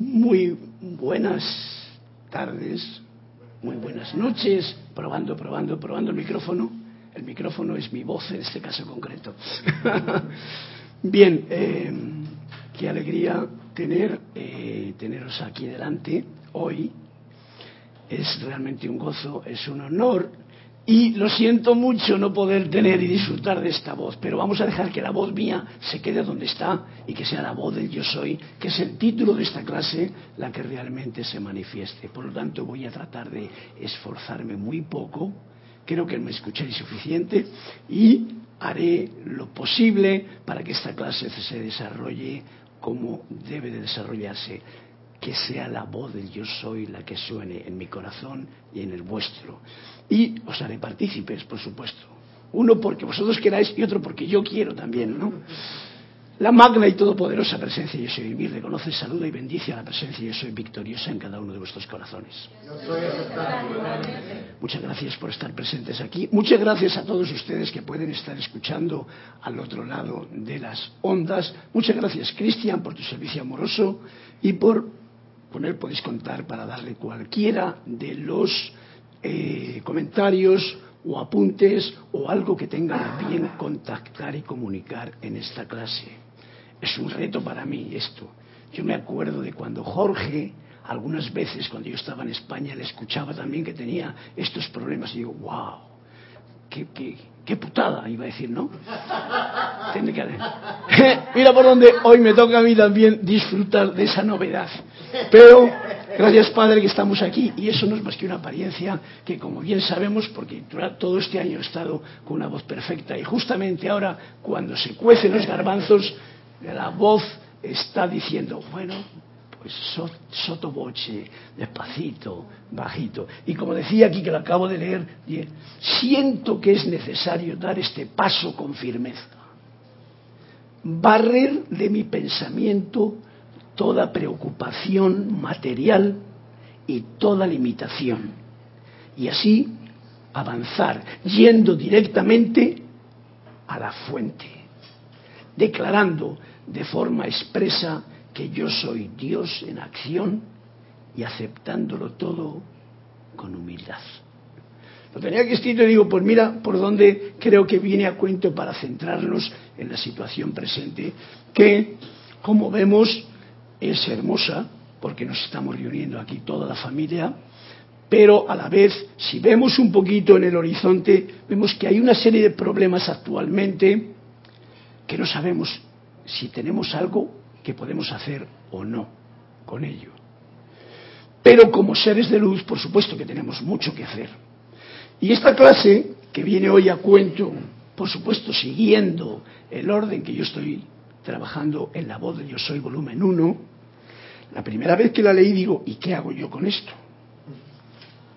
Muy buenas tardes, muy buenas noches, probando, probando, probando el micrófono. El micrófono es mi voz en este caso concreto. Bien, eh, qué alegría tener, eh, teneros aquí delante hoy. Es realmente un gozo, es un honor y lo siento mucho no poder tener y disfrutar de esta voz, pero vamos a dejar que la voz mía se quede donde está y que sea la voz del yo soy, que es el título de esta clase, la que realmente se manifieste. Por lo tanto, voy a tratar de esforzarme muy poco, creo que me escuchéis suficiente y haré lo posible para que esta clase se desarrolle como debe de desarrollarse que sea la voz del yo soy la que suene en mi corazón y en el vuestro. Y os haré partícipes, por supuesto. Uno porque vosotros queráis y otro porque yo quiero también, ¿no? La magna y todopoderosa presencia yo soy vivir reconoce, saluda y bendice a la presencia yo soy victoriosa en cada uno de vuestros corazones. Muchas gracias por estar presentes aquí. Muchas gracias a todos ustedes que pueden estar escuchando al otro lado de las ondas. Muchas gracias, Cristian, por tu servicio amoroso y por poner, podéis contar para darle cualquiera de los eh, comentarios o apuntes o algo que tengan bien contactar y comunicar en esta clase. Es un reto para mí esto. Yo me acuerdo de cuando Jorge, algunas veces cuando yo estaba en España, le escuchaba también que tenía estos problemas y digo, wow, qué, qué, qué putada, iba a decir, ¿no? Tiene que... Mira por donde hoy me toca a mí también disfrutar de esa novedad. Pero gracias Padre que estamos aquí y eso no es más que una apariencia que como bien sabemos, porque todo este año he estado con una voz perfecta y justamente ahora cuando se cuecen los garbanzos, la voz está diciendo, bueno, pues sotoboche, despacito, bajito. Y como decía aquí que lo acabo de leer, siento que es necesario dar este paso con firmeza. Barrer de mi pensamiento toda preocupación material y toda limitación. Y así avanzar, yendo directamente a la fuente, declarando de forma expresa que yo soy Dios en acción y aceptándolo todo con humildad. Lo tenía que escrito y digo, pues mira por dónde creo que viene a cuento para centrarnos en la situación presente, que, como vemos, es hermosa, porque nos estamos reuniendo aquí toda la familia, pero a la vez, si vemos un poquito en el horizonte, vemos que hay una serie de problemas actualmente que no sabemos si tenemos algo que podemos hacer o no con ello. Pero como seres de luz, por supuesto que tenemos mucho que hacer. Y esta clase, que viene hoy a cuento, por supuesto siguiendo el orden que yo estoy trabajando en la voz de Yo Soy volumen 1, la primera vez que la leí digo, ¿y qué hago yo con esto?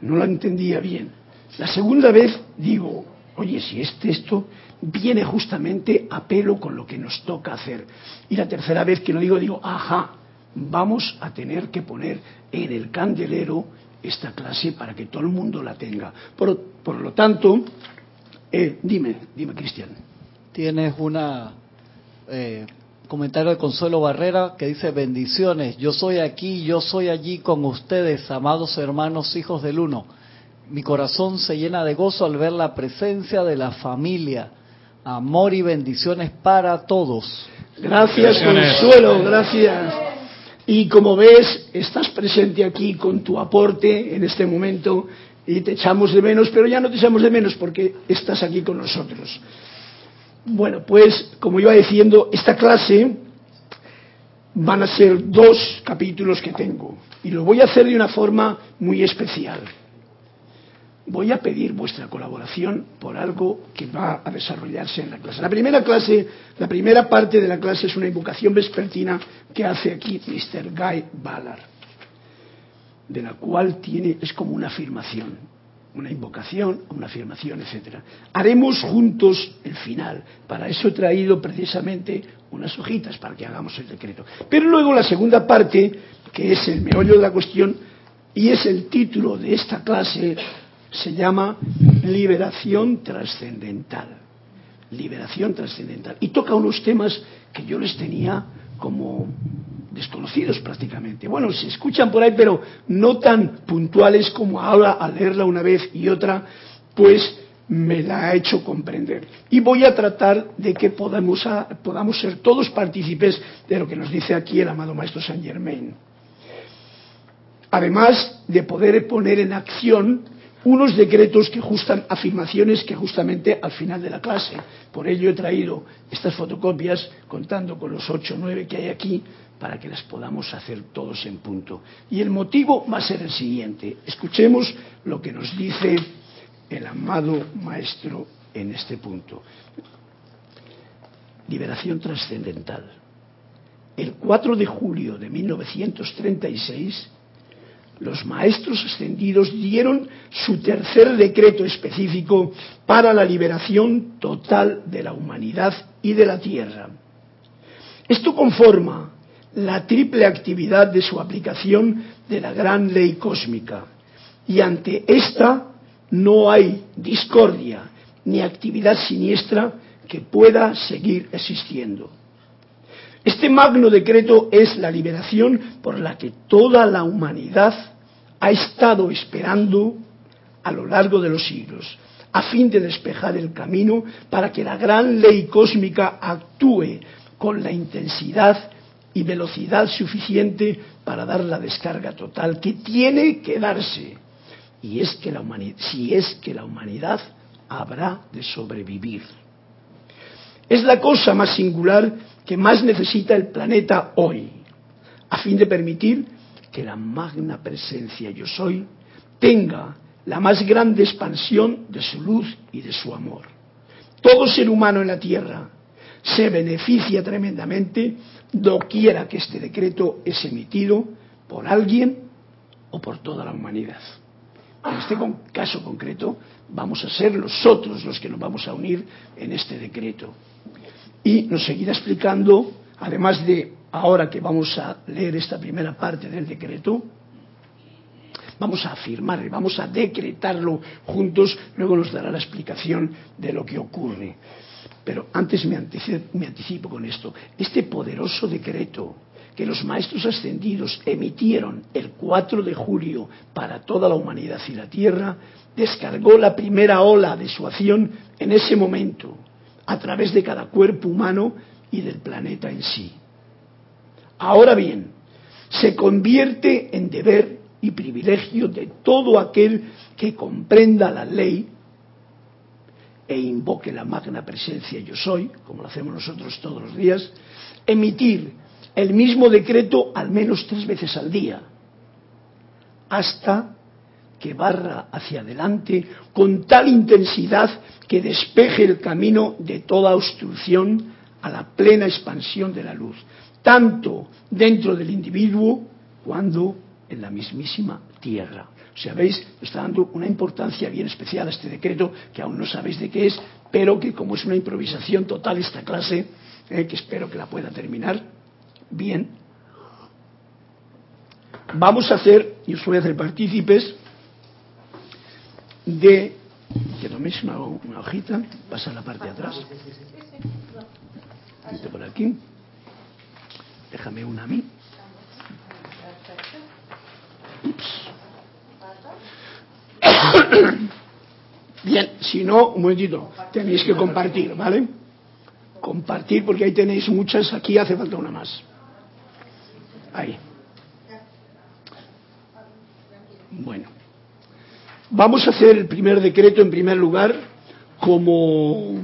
No la entendía bien. La segunda vez digo, oye, si es texto viene justamente a pelo con lo que nos toca hacer. Y la tercera vez que lo digo, digo, ajá, vamos a tener que poner en el candelero esta clase para que todo el mundo la tenga. Por, por lo tanto, eh, dime, dime, Cristian. Tienes una eh, comentario de Consuelo Barrera que dice bendiciones, yo soy aquí, yo soy allí con ustedes, amados hermanos, hijos del uno. Mi corazón se llena de gozo al ver la presencia de la familia Amor y bendiciones para todos. Gracias, Consuelo, gracias. Y como ves, estás presente aquí con tu aporte en este momento y te echamos de menos, pero ya no te echamos de menos porque estás aquí con nosotros. Bueno, pues como iba diciendo, esta clase van a ser dos capítulos que tengo y lo voy a hacer de una forma muy especial voy a pedir vuestra colaboración por algo que va a desarrollarse en la clase. La primera clase, la primera parte de la clase es una invocación vespertina que hace aquí Mr. Guy Ballard, de la cual tiene, es como una afirmación, una invocación, una afirmación, etcétera. Haremos juntos el final. Para eso he traído precisamente unas hojitas para que hagamos el decreto. Pero luego la segunda parte, que es el meollo de la cuestión y es el título de esta clase, se llama liberación trascendental. Liberación trascendental. Y toca unos temas que yo les tenía como desconocidos prácticamente. Bueno, se escuchan por ahí, pero no tan puntuales como ahora al leerla una vez y otra, pues me la ha hecho comprender. Y voy a tratar de que podamos, ser todos partícipes de lo que nos dice aquí el amado Maestro Saint Germain. Además de poder poner en acción unos decretos que justan afirmaciones que justamente al final de la clase. Por ello he traído estas fotocopias contando con los ocho o nueve que hay aquí para que las podamos hacer todos en punto. Y el motivo va a ser el siguiente. Escuchemos lo que nos dice el amado maestro en este punto. Liberación trascendental. El 4 de julio de 1936 los maestros ascendidos dieron su tercer decreto específico para la liberación total de la humanidad y de la Tierra. Esto conforma la triple actividad de su aplicación de la gran ley cósmica. Y ante esta no hay discordia ni actividad siniestra que pueda seguir existiendo. Este magno decreto es la liberación por la que toda la humanidad ha estado esperando a lo largo de los siglos, a fin de despejar el camino para que la gran ley cósmica actúe con la intensidad y velocidad suficiente para dar la descarga total que tiene que darse. Y es que la humanidad, si es que la humanidad habrá de sobrevivir. Es la cosa más singular que más necesita el planeta hoy, a fin de permitir que la magna presencia yo soy tenga la más grande expansión de su luz y de su amor. Todo ser humano en la tierra se beneficia tremendamente doquiera que este decreto es emitido por alguien o por toda la humanidad. En este caso concreto vamos a ser nosotros los que nos vamos a unir en este decreto. Y nos seguirá explicando, además de ahora que vamos a leer esta primera parte del decreto, vamos a afirmar, vamos a decretarlo juntos, luego nos dará la explicación de lo que ocurre. Pero antes me anticipo, con esto. Este poderoso decreto que los maestros ascendidos emitieron el 4 de julio para toda la humanidad y la Tierra, descargó la primera ola de su acción en ese momento, a través de cada cuerpo humano y del planeta en sí. Ahora bien, se convierte en deber y privilegio de todo aquel que comprenda la ley e invoque la magna presencia yo soy, como lo hacemos nosotros todos los días, emitir el mismo decreto al menos tres veces al día, hasta que barra hacia adelante con tal intensidad que despeje el camino de toda obstrucción a la plena expansión de la luz, tanto dentro del individuo cuando en la mismísima tierra. Veis, está dando una importancia bien especial a este decreto, que aún no sabéis de qué es, pero que como es una improvisación total esta clase, eh, que espero que la pueda terminar bien, vamos a hacer, y os voy a hacer partícipes, de que toméis una, una hojita, pasa a la parte de atrás, por aquí. Déjame una a mí. Bien, si no, un momentito, tenéis que compartir, ¿vale? Compartir porque ahí tenéis muchas, aquí hace falta una más. Ahí. Bueno, vamos a hacer el primer decreto en primer lugar como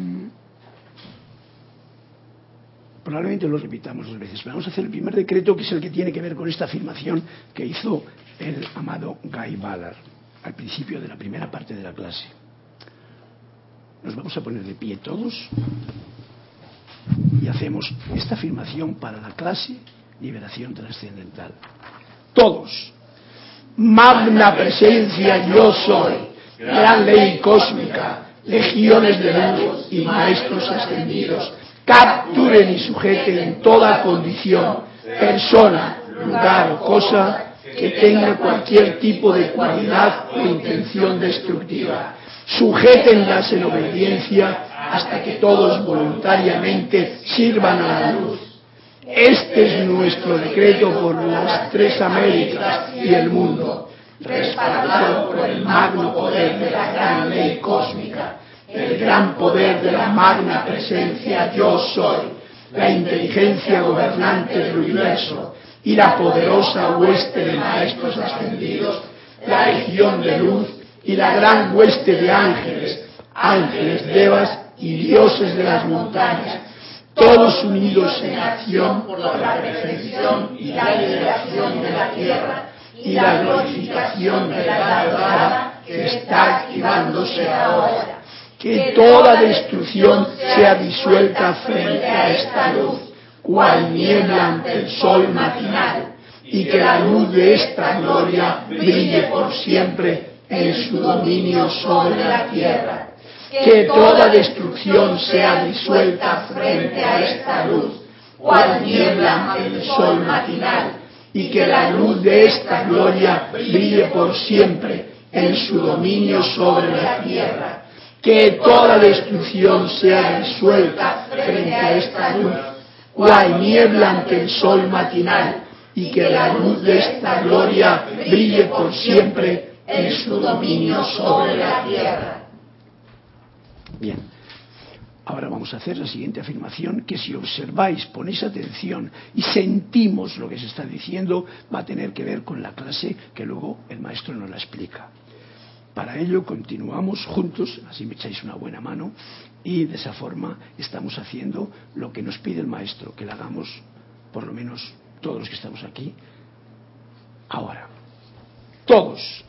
probablemente lo repitamos dos veces. Vamos a hacer el primer decreto, que es el que tiene que ver con esta afirmación que hizo el amado Guy Ballard al principio de la primera parte de la clase. Nos vamos a poner de pie todos y hacemos esta afirmación para la clase Liberación Trascendental. Todos. Magna presencia yo soy, gran ley cósmica, legiones de luz y maestros ascendidos capturen y sujeten en toda condición, persona, lugar o cosa que tenga cualquier tipo de cualidad o intención destructiva. Sujétenlas en obediencia hasta que todos voluntariamente sirvan a la luz. Este es nuestro decreto por las tres Américas y el mundo, respaldado por el magno poder de la gran ley cósmica, el gran poder de la magna presencia yo soy, la inteligencia gobernante del universo y la poderosa hueste de maestros ascendidos, la legión de luz y la gran hueste de ángeles, ángeles, devas y dioses de las montañas, todos unidos en acción por la perfección y la liberación de la tierra y la glorificación de la edad que está activándose ahora. Que toda destrucción sea disuelta frente a esta luz, cual niebla ante el sol matinal, y que la luz de esta gloria brille por siempre en su dominio sobre la tierra que toda destrucción sea disuelta frente a esta luz, cual niebla ante el sol matinal, y que la luz de esta gloria brille por siempre en su dominio sobre la tierra. Que toda destrucción sea disuelta frente a esta luz, cual niebla ante el sol matinal, y que la luz de esta gloria brille por siempre en su dominio sobre la tierra. Bien. Ahora vamos a hacer la siguiente afirmación, que si observáis, ponéis atención y sentimos lo que se está diciendo, va a tener que ver con la clase que luego el maestro nos la explica. Para ello continuamos juntos, así me echáis una buena mano, y de esa forma estamos haciendo lo que nos pide el maestro, que lo hagamos, por lo menos todos los que estamos aquí, ahora. Todos.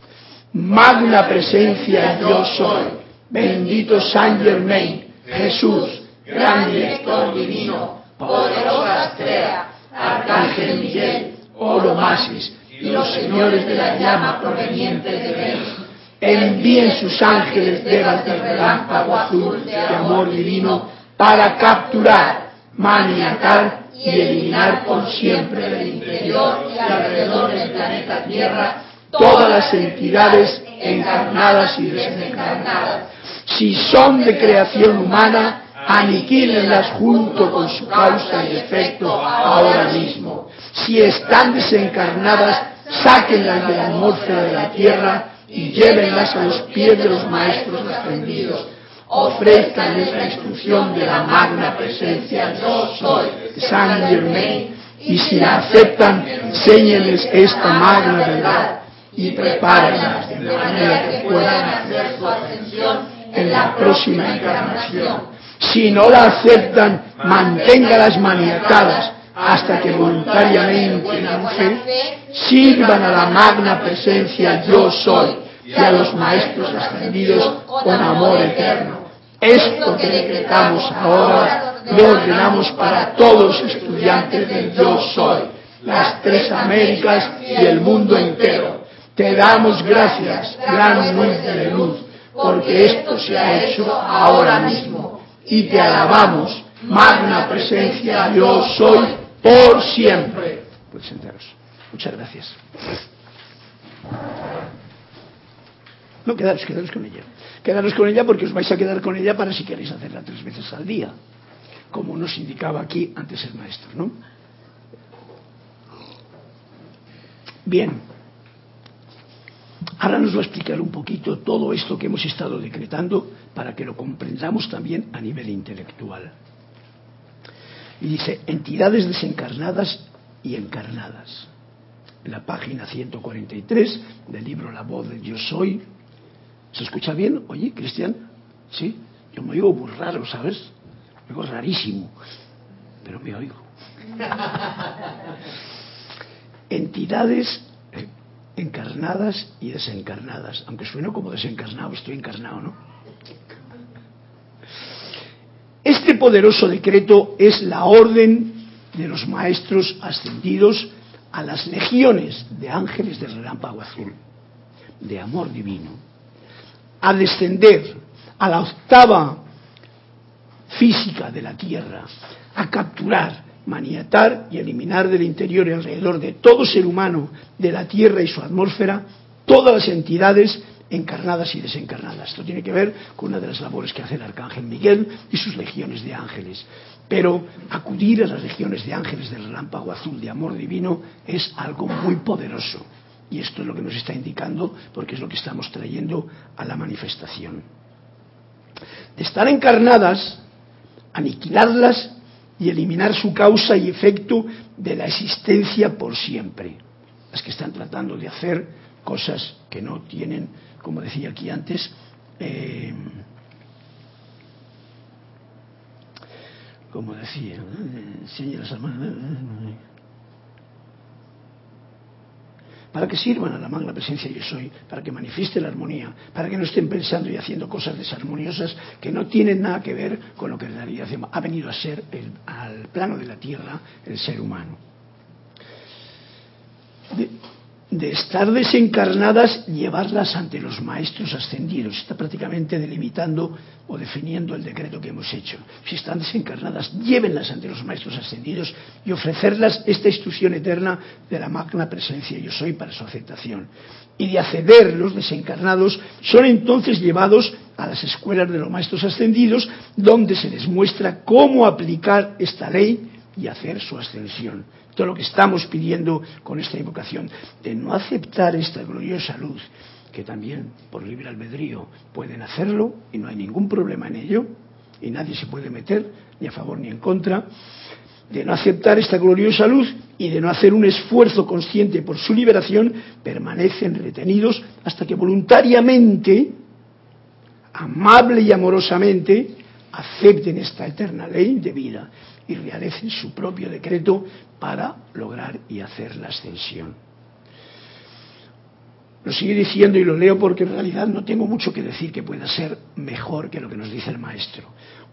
Magna presencia yo soy. Bendito San Germain, Jesús, gran director divino, poderosa estrella, Arcángel Miguel, Oro Masis y los señores de la llama provenientes de Venus, envíen sus ángeles del relámpago azul de amor divino para capturar, maniatar y eliminar por siempre del interior y alrededor del planeta Tierra todas las entidades encarnadas y desencarnadas si son de creación humana, aniquílenlas junto con su causa y efecto ahora mismo. Si están desencarnadas, sáquenlas de la atmósfera de la tierra y llévenlas a los pies de los maestros ascendidos. Ofrezcanles la instrucción de la magna presencia yo soy San Germain y si la aceptan, enséñenles esta magna verdad y prepárenlas de manera que puedan hacer su ascensión en la próxima encarnación. Si no la aceptan, manténgalas maniatadas hasta que voluntariamente en fe sirvan a la magna presencia yo soy y a los maestros ascendidos con amor eterno. Esto que decretamos ahora lo ordenamos para todos los estudiantes del yo soy, las tres Américas y el mundo entero. Te damos gracias, gran luz de luz porque esto se ha hecho ahora mismo. Y te alabamos, magna presencia, yo soy por siempre. Puedes sentaros. Muchas gracias. No, quedaros, quedaros con ella. Quedaros con ella porque os vais a quedar con ella para si queréis hacerla tres veces al día, como nos indicaba aquí antes el maestro, ¿no? Bien. Ahora nos va a explicar un poquito todo esto que hemos estado decretando para que lo comprendamos también a nivel intelectual. Y dice, entidades desencarnadas y encarnadas. la página 143 del libro La voz de Yo Soy. ¿Se escucha bien? Oye, Cristian, ¿sí? Yo me oigo muy raro, ¿sabes? Me oigo rarísimo, pero me oigo. entidades encarnadas y desencarnadas. Aunque sueno como desencarnado, estoy encarnado, ¿no? Este poderoso decreto es la orden de los maestros ascendidos a las legiones de ángeles del relámpago azul, de amor divino, a descender a la octava física de la Tierra, a capturar maniatar y eliminar del interior y alrededor de todo ser humano, de la Tierra y su atmósfera, todas las entidades encarnadas y desencarnadas. Esto tiene que ver con una de las labores que hace el arcángel Miguel y sus legiones de ángeles. Pero acudir a las legiones de ángeles del relámpago azul de amor divino es algo muy poderoso. Y esto es lo que nos está indicando porque es lo que estamos trayendo a la manifestación. De estar encarnadas, aniquilarlas y eliminar su causa y efecto de la existencia por siempre. Las que están tratando de hacer cosas que no tienen, como decía aquí antes, eh, como decía, las para que sirvan a la magna presencia yo soy, para que manifieste la armonía, para que no estén pensando y haciendo cosas desarmoniosas que no tienen nada que ver con lo que en realidad ha venido a ser al plano de la tierra el ser humano estar desencarnadas, llevarlas ante los maestros ascendidos. Está prácticamente delimitando o definiendo el decreto que hemos hecho. Si están desencarnadas, llévenlas ante los maestros ascendidos y ofrecerlas esta instrucción eterna de la magna presencia yo soy para su aceptación. Y de acceder los desencarnados, son entonces llevados a las escuelas de los maestros ascendidos, donde se les muestra cómo aplicar esta ley y hacer su ascensión. Todo lo que estamos pidiendo con esta invocación, de no aceptar esta gloriosa luz, que también por libre albedrío pueden hacerlo y no hay ningún problema en ello, y nadie se puede meter ni a favor ni en contra, de no aceptar esta gloriosa luz y de no hacer un esfuerzo consciente por su liberación, permanecen retenidos hasta que voluntariamente, amable y amorosamente, acepten esta eterna ley de vida y realicen su propio decreto para lograr y hacer la ascensión. Lo sigue diciendo y lo leo porque en realidad no tengo mucho que decir que pueda ser mejor que lo que nos dice el maestro.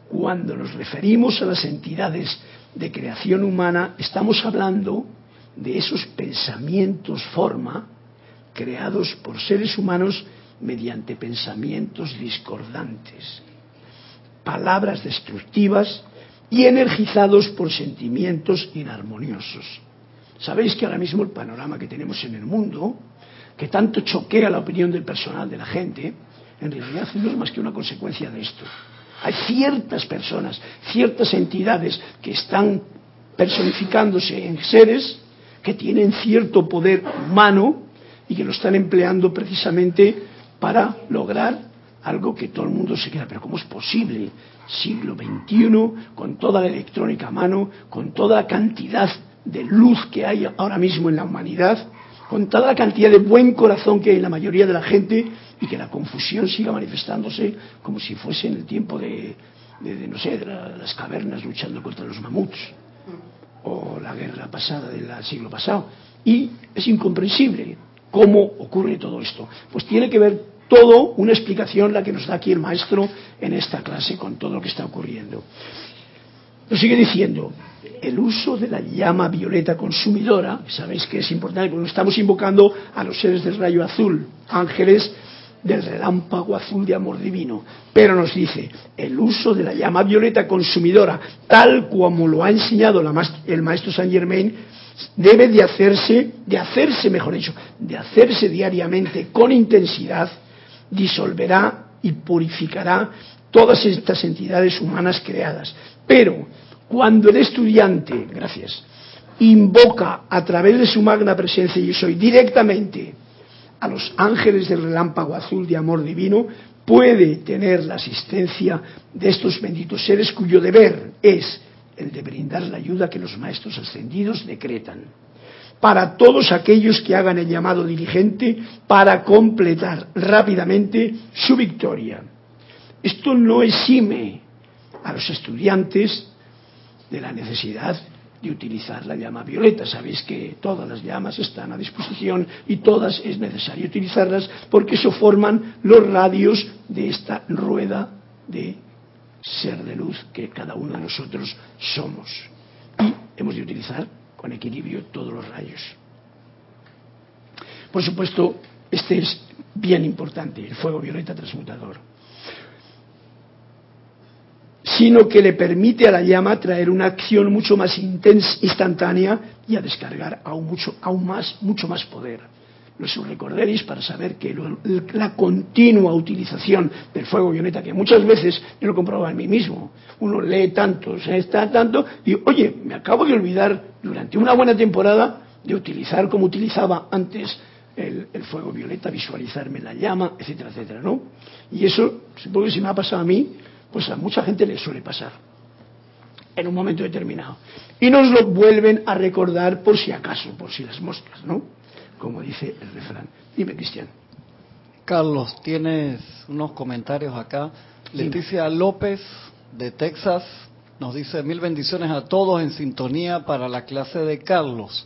Cuando nos referimos a las entidades de creación humana, estamos hablando de esos pensamientos forma creados por seres humanos mediante pensamientos discordantes, palabras destructivas y energizados por sentimientos inarmoniosos. Sabéis que ahora mismo el panorama que tenemos en el mundo, que tanto choquea la opinión del personal, de la gente, en realidad no es más que una consecuencia de esto. Hay ciertas personas, ciertas entidades que están personificándose en seres que tienen cierto poder humano y que lo están empleando precisamente para lograr algo que todo el mundo se queda, pero ¿cómo es posible? Siglo XXI, con toda la electrónica a mano, con toda la cantidad de luz que hay ahora mismo en la humanidad, con toda la cantidad de buen corazón que hay en la mayoría de la gente y que la confusión siga manifestándose como si fuese en el tiempo de, no sé, de las cavernas luchando contra los mamuts o la guerra pasada del siglo pasado. Y es incomprensible cómo ocurre todo esto. Pues tiene que ver todo una explicación la que nos da aquí el maestro en esta clase con todo lo que está ocurriendo. Lo sigue diciendo, el uso de la llama violeta consumidora, sabéis que es importante porque estamos invocando a los seres del rayo azul, ángeles del relámpago azul de amor divino. Pero nos dice, el uso de la llama violeta consumidora, tal como lo ha enseñado el maestro Saint Germain, debe de hacerse, de hacerse, mejor dicho, de hacerse diariamente con intensidad disolverá y purificará todas estas entidades humanas creadas. Pero cuando el estudiante, gracias, invoca a través de su magna presencia y soy directamente a los ángeles del relámpago azul de amor divino, puede tener la asistencia de estos benditos seres cuyo deber es el de brindar la ayuda que los maestros ascendidos decretan para todos aquellos que hagan el llamado diligente para completar rápidamente su victoria. Esto no exime a los estudiantes de la necesidad de utilizar la llama violeta. Sabéis que todas las llamas están a disposición y todas es necesario utilizarlas porque eso forman los radios de esta rueda de ser de luz que cada uno de nosotros somos. Y hemos de utilizar con equilibrio todos los rayos. Por supuesto, este es bien importante, el fuego violeta transmutador. Sino que le permite a la llama traer una acción mucho más intensa, instantánea y a descargar aún, mucho, aún más, mucho más poder. Los recordaréis para saber que la continua utilización del fuego violeta, que muchas veces yo lo comprobaba en mí mismo, uno lee tanto, se está tanto, y oye, me acabo de olvidar durante una buena temporada de utilizar como utilizaba antes el, fuego violeta, visualizarme la llama, etcétera, etcétera, ¿no? Y eso, supongo que si me ha pasado a mí, pues a mucha gente le suele pasar en un momento determinado. Y nos lo vuelven a recordar por si acaso, por si las moscas, ¿no? Como dice el refrán. Dime, Cristian. Carlos, tienes unos comentarios acá. Leticia López, de Texas, nos dice mil bendiciones a todos en sintonía para la clase de Carlos.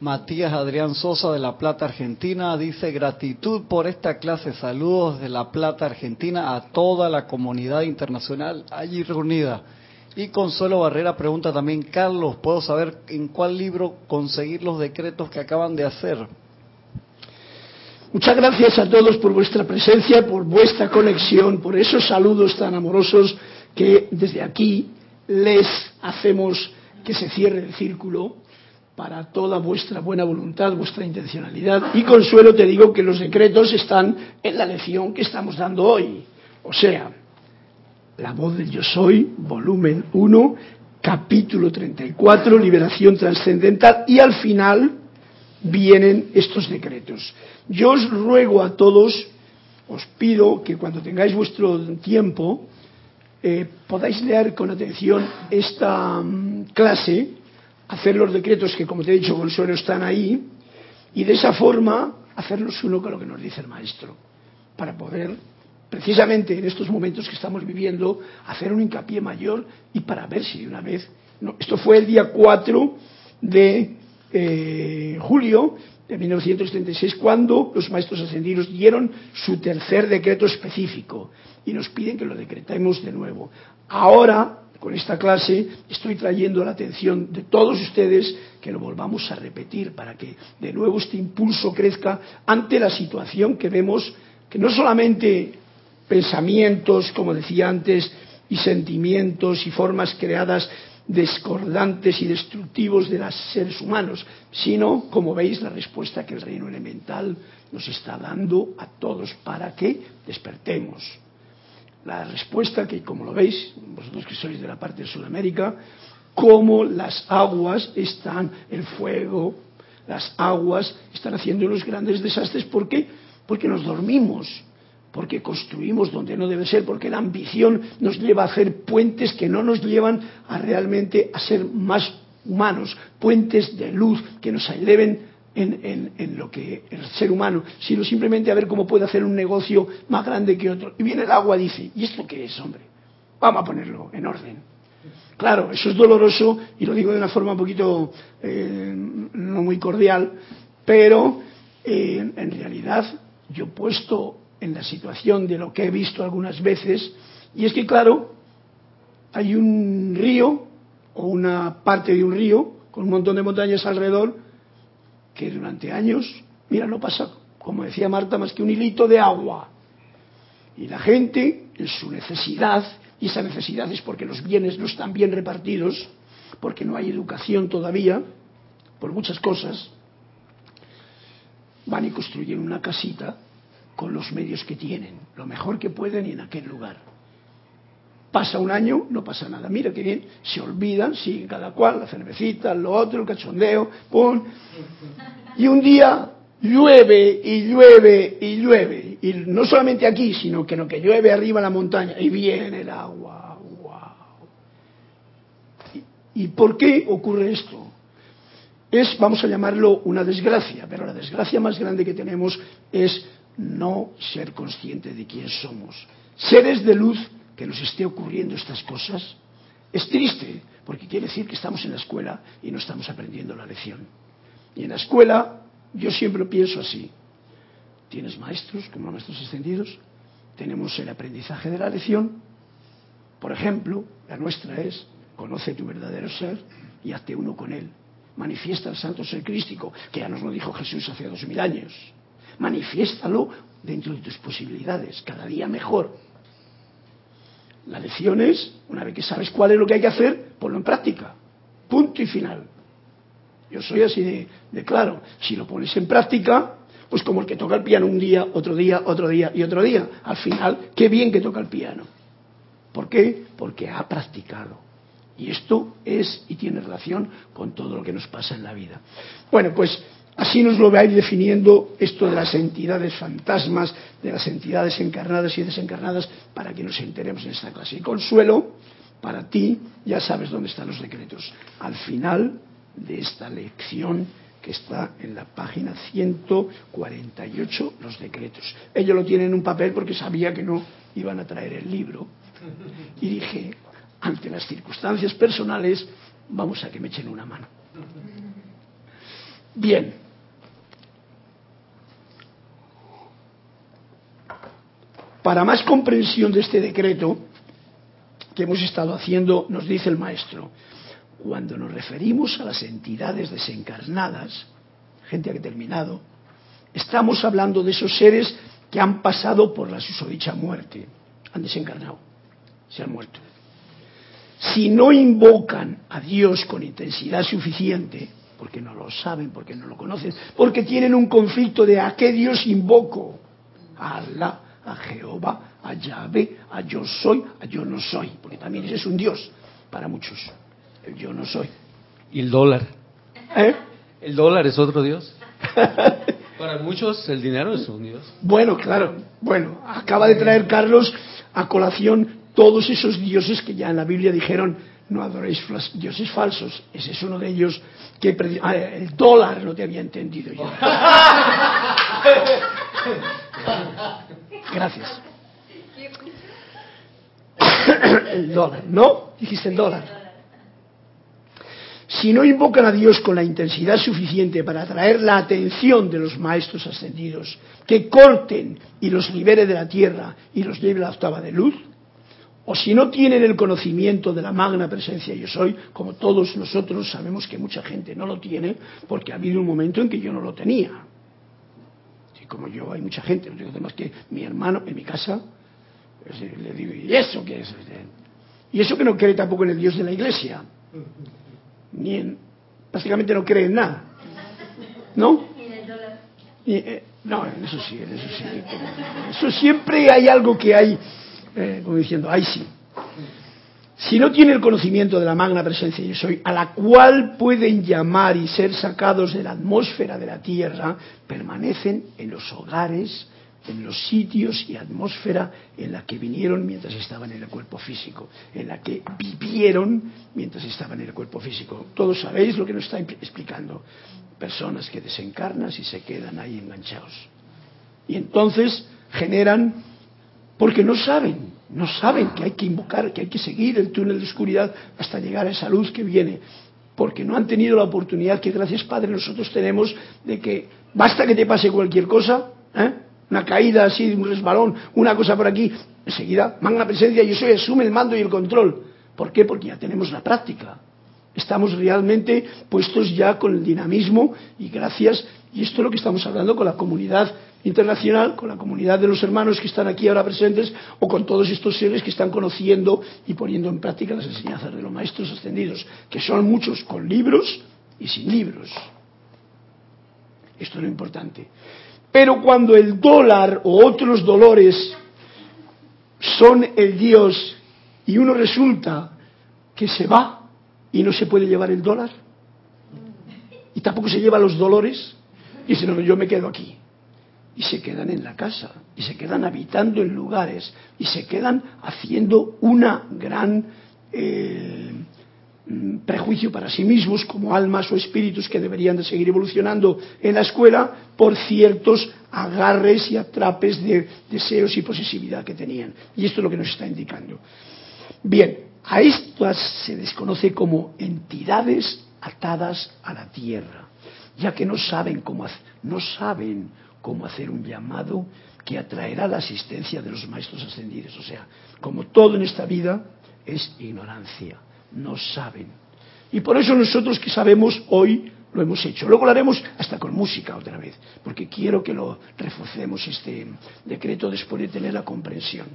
Matías Adrián Sosa de La Plata, Argentina, dice gratitud por esta clase. Saludos de La Plata, Argentina, a toda la comunidad internacional allí reunida. Y Consuelo Barrera pregunta también, Carlos, ¿puedo saber en cuál libro conseguir los decretos que acaban de hacer? Muchas gracias a todos por vuestra presencia, por vuestra conexión, por esos saludos tan amorosos que desde aquí les hacemos que se cierre el círculo para toda vuestra buena voluntad, vuestra intencionalidad. Y Consuelo, te digo que los decretos están en la lección que estamos dando hoy. O sea, la voz del yo soy, volumen 1, capítulo 34, liberación trascendental, y al final vienen estos decretos. Yo os ruego a todos, os pido que cuando tengáis vuestro tiempo, eh, podáis leer con atención esta mm, clase, hacer los decretos que, como te he dicho, Consuelo, están ahí, y de esa forma hacerlos uno con lo que nos dice el maestro, para poder precisamente en estos momentos que estamos viviendo, hacer un hincapié mayor y para ver si de una vez. esto fue el día 4 de eh, julio de 1936, cuando los maestros ascendidos dieron su tercer decreto específico y nos piden que lo decretemos de nuevo. Ahora, con esta clase, estoy trayendo la atención de todos ustedes que lo volvamos a repetir para que de nuevo este impulso crezca ante la situación que vemos que no solamente pensamientos, como decía antes, y sentimientos y formas creadas discordantes y destructivos de los seres humanos, sino, como veis, la respuesta que el reino elemental nos está dando a todos para que despertemos. La respuesta que, como lo veis, vosotros que sois de la parte de Sudamérica, como las aguas están, el fuego, las aguas están haciendo los grandes desastres. ¿Por qué? Porque nos dormimos porque construimos donde no debe ser, porque la ambición nos lleva a hacer puentes que no nos llevan a realmente a ser más humanos, puentes de luz que nos eleven en, lo que el ser humano, sino simplemente a ver cómo puede hacer un negocio más grande que otro. Y viene el agua y dice, ¿y esto qué es, hombre? Vamos a ponerlo en orden. Claro, eso es doloroso y lo digo de una forma un poquito eh, no muy cordial, pero eh, en realidad yo he puesto en la situación de lo que he visto algunas veces, y es que, claro, hay un río o una parte de un río con un montón de montañas alrededor que durante años, mira, no pasa, como decía Marta, más que un hilito de agua. Y la gente, en su necesidad, y esa necesidad es porque los bienes no están bien repartidos, porque no hay educación todavía, por muchas cosas, van y construyen una casita con los medios que tienen, lo mejor que pueden y en aquel lugar. Pasa un año, no pasa nada. Mira qué bien, se olvidan, siguen cada cual, la cervecita, lo otro, el cachondeo, pum. Y un día llueve y llueve y llueve. Y no solamente aquí, sino que lo que llueve arriba en la montaña y viene el agua. Wow. ¿Y por qué ocurre esto? Es, vamos a llamarlo una desgracia, pero la desgracia más grande que tenemos es no ser consciente de quién somos. Seres de luz que nos esté ocurriendo estas cosas es triste, porque quiere decir que estamos en la escuela y no estamos aprendiendo la lección. Y en la escuela yo siempre pienso así. Tienes maestros, como maestros extendidos, tenemos el aprendizaje de la lección. Por ejemplo, la nuestra es, conoce tu verdadero ser y hazte uno con él. Manifiesta el santo ser crístico, que ya nos lo dijo Jesús hace dos mil años manifiéstalo dentro de tus posibilidades, cada día mejor. La lección es, una vez que sabes cuál es lo que hay que hacer, ponlo en práctica. Punto y final. Yo soy así de, claro. Si lo pones en práctica, Pues como el que toca el piano un día, otro día, otro día y otro día. Al final, qué bien que toca el piano. ¿Por qué? Porque ha practicado. Y esto es y tiene relación con todo lo que nos pasa en la vida. Bueno, pues así nos lo va a ir definiendo esto de las entidades fantasmas, de las entidades encarnadas y desencarnadas, para que nos enteremos en esta clase. Y consuelo, para ti, ya sabes dónde están los decretos. Al final de esta lección que está en la página 148, los decretos. Ellos lo tienen en un papel porque sabía que no iban a traer el libro. Y dije, ante las circunstancias personales, vamos a que me echen una mano. Bien. Para más comprensión de este decreto que hemos estado haciendo, nos dice el maestro, cuando nos referimos a las entidades desencarnadas, gente que ha terminado, estamos hablando de esos seres que han pasado por la susodicha muerte, han desencarnado, se han muerto. Si no invocan a Dios con intensidad suficiente, porque no lo saben, porque no lo conocen, porque tienen un conflicto de a qué Dios invoco, a Allah, a Jehová, a Yahvé, a yo soy, a yo no soy, porque también ese es un Dios para muchos el yo no soy. ¿Y el dólar? ¿Eh? ¿El dólar es otro Dios? Para muchos el dinero es un Dios. Bueno, claro. Bueno, acaba de traer Carlos a colación todos esos dioses que ya en la Biblia dijeron no adoréis dioses falsos. Ese es uno de ellos que ah, el dólar no te había entendido yo. Gracias. el dólar, ¿no? Dijiste el dólar. Si no invocan a Dios con la intensidad suficiente para atraer la atención de los maestros ascendidos, que corten y los libere de la tierra y los lleve a la octava de luz, o si no tienen el conocimiento de la magna presencia yo soy, como todos nosotros sabemos que mucha gente no lo tiene, porque ha habido un momento en que yo no lo tenía. Y como yo, hay mucha gente, no digo más que mi hermano en mi casa, le digo, ¿y eso qué es? Y eso que no cree tampoco en el Dios de la iglesia ni en, básicamente no cree en nada. ¿No? Eh, no, eso sí, eso sí. Eso siempre hay algo que hay, eh, como diciendo, ay sí. Si no tiene el conocimiento de la magna presencia yo soy, a la cual pueden llamar y ser sacados de la atmósfera de la tierra, permanecen en los hogares en los sitios y atmósfera en la que vinieron mientras estaban en el cuerpo físico, en la que vivieron mientras estaban en el cuerpo físico. Todos sabéis lo que nos está explicando. Personas que desencarnan y se quedan ahí enganchados. Y entonces generan, porque no saben, no saben que hay que invocar, que hay que seguir el túnel de oscuridad hasta llegar a esa luz que viene, porque no han tenido la oportunidad que gracias Padre nosotros tenemos de que basta que te pase cualquier cosa, ¿eh? una caída así, un resbalón, una cosa por aquí, enseguida, magna presencia, yo soy, asume el mando y el control. ¿Por qué? Porque ya tenemos la práctica. Estamos realmente puestos ya con el dinamismo y gracias, y esto es lo que estamos hablando con la comunidad internacional, con la comunidad de los hermanos que están aquí ahora presentes, o con todos estos seres que están conociendo y poniendo en práctica las enseñanzas de los maestros ascendidos, que son muchos con libros y sin libros. Esto es lo importante. Pero cuando el dólar o otros dolores son el Dios y uno resulta que se va y no se puede llevar el dólar y tampoco se lleva los dolores, y dice, no, yo me quedo aquí. Y se quedan en la casa, y se quedan habitando en lugares, y se quedan haciendo una gran eh, Mm, prejuicio para sí mismos como almas o espíritus que deberían de seguir evolucionando en la escuela por ciertos agarres y atrapes de deseos y posesividad que tenían. Y esto es lo que nos está indicando. Bien, a estas se desconoce como entidades atadas a la tierra, ya que no saben cómo, no saben cómo hacer un llamado que atraerá la asistencia de los maestros ascendidos. O sea, como todo en esta vida es ignorancia no saben. Y por eso nosotros que sabemos hoy lo hemos hecho. Luego lo haremos hasta con música otra vez, porque quiero que lo reforcemos este decreto después de tener la comprensión.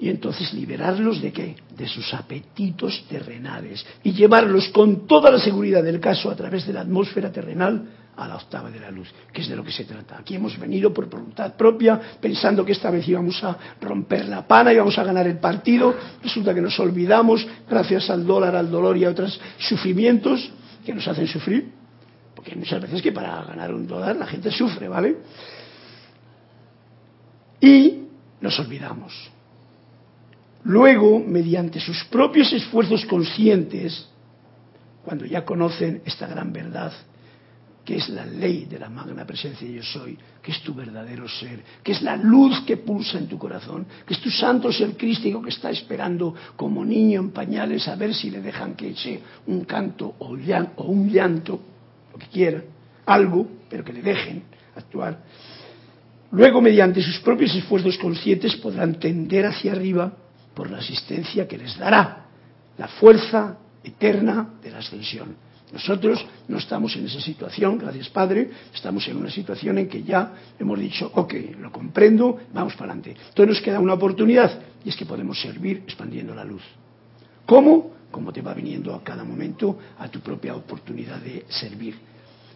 Y entonces liberarlos de qué? De sus apetitos terrenales y llevarlos con toda la seguridad del caso a través de la atmósfera terrenal a la octava de la luz, que es de lo que se trata. Aquí hemos venido por voluntad propia, pensando que esta vez íbamos a romper la pana, íbamos a ganar el partido, resulta que nos olvidamos, gracias al dólar, al dolor y a otros sufrimientos que nos hacen sufrir, porque muchas veces que para ganar un dólar la gente sufre, ¿vale? Y nos olvidamos. Luego, mediante sus propios esfuerzos conscientes, cuando ya conocen esta gran verdad, que es la ley de la magna presencia yo soy, que es tu verdadero ser, que es la luz que pulsa en tu corazón, que es tu santo ser crístico que está esperando como niño en pañales a ver si le dejan que eche un canto o, o un llanto, lo que quiera, algo, pero que le dejen actuar. Luego, mediante sus propios esfuerzos conscientes, podrán tender hacia arriba por la asistencia que les dará la fuerza eterna de la ascensión. Nosotros no estamos en esa situación, gracias Padre, estamos en una situación en que ya hemos dicho, ok, lo comprendo, vamos para adelante. Entonces nos queda una oportunidad y es que podemos servir expandiendo la luz. ¿Cómo? Como te va viniendo a cada momento a tu propia oportunidad de servir,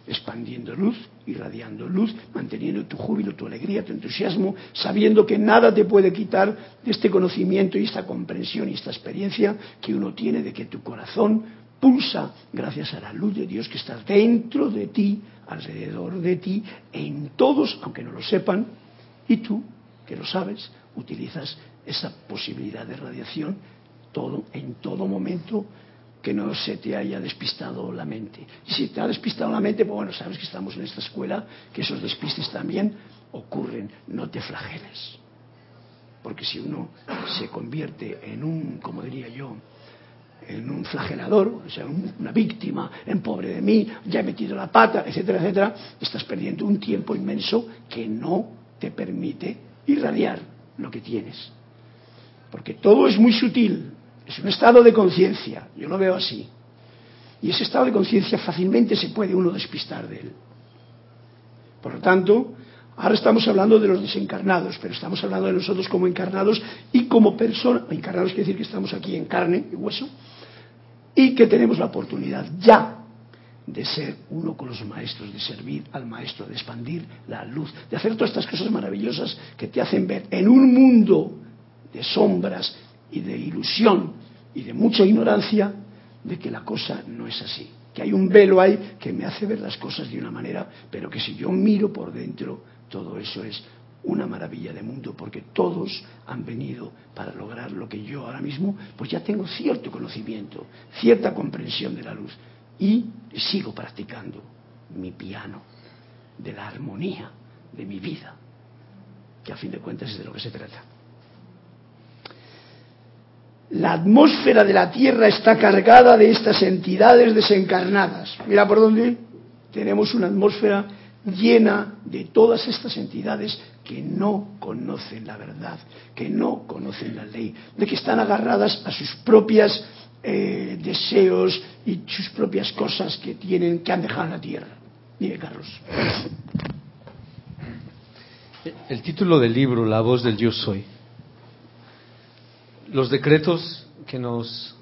expandiendo luz, irradiando luz, manteniendo tu júbilo, tu alegría, tu entusiasmo, sabiendo que nada te puede quitar de este conocimiento y esta comprensión y esta experiencia que uno tiene de que tu corazón pulsa gracias a la luz de Dios que está dentro de ti, alrededor de ti, en todos, aunque no lo sepan, y tú, que lo sabes, utilizas esa posibilidad de radiación en todo momento que no se te haya despistado la mente. Y si te ha despistado la mente, pues bueno, sabes que estamos en esta escuela, que esos despistes también ocurren, no te flageles. Porque si uno se convierte en un, como diría yo, en un flagelador, o sea, una víctima, en pobre de mí, ya he metido la pata, etcétera, etcétera, estás perdiendo un tiempo inmenso que no te permite irradiar lo que tienes. Porque todo es muy sutil, es un estado de conciencia, yo lo veo así. Y ese estado de conciencia fácilmente se puede uno despistar de él. Por lo tanto, ahora estamos hablando de los desencarnados, pero estamos hablando de nosotros como encarnados y como personas, encarnados quiere decir que estamos aquí en carne y hueso, y que tenemos la oportunidad ya de ser uno con los maestros, de servir al maestro, de expandir la luz, de hacer todas estas cosas maravillosas que te hacen ver en un mundo de sombras y de ilusión y de mucha ignorancia de que la cosa no es así, que hay un velo ahí que me hace ver las cosas de una manera, pero que si yo miro por dentro, todo eso es una maravilla de mundo porque todos han venido para lograr lo que yo ahora mismo pues ya tengo cierto conocimiento, cierta comprensión de la luz y sigo practicando mi piano de la armonía de mi vida, que a fin de cuentas es de lo que se trata. La atmósfera de la Tierra está cargada de estas entidades desencarnadas. Mira por dónde tenemos una atmósfera llena de todas estas entidades que no conocen la verdad, que no conocen la ley, de que están agarradas a sus propios eh, deseos y sus propias cosas que tienen, que han dejado en la tierra. Dime, Carlos. El título del libro, La voz del yo soy. Los decretos que nos,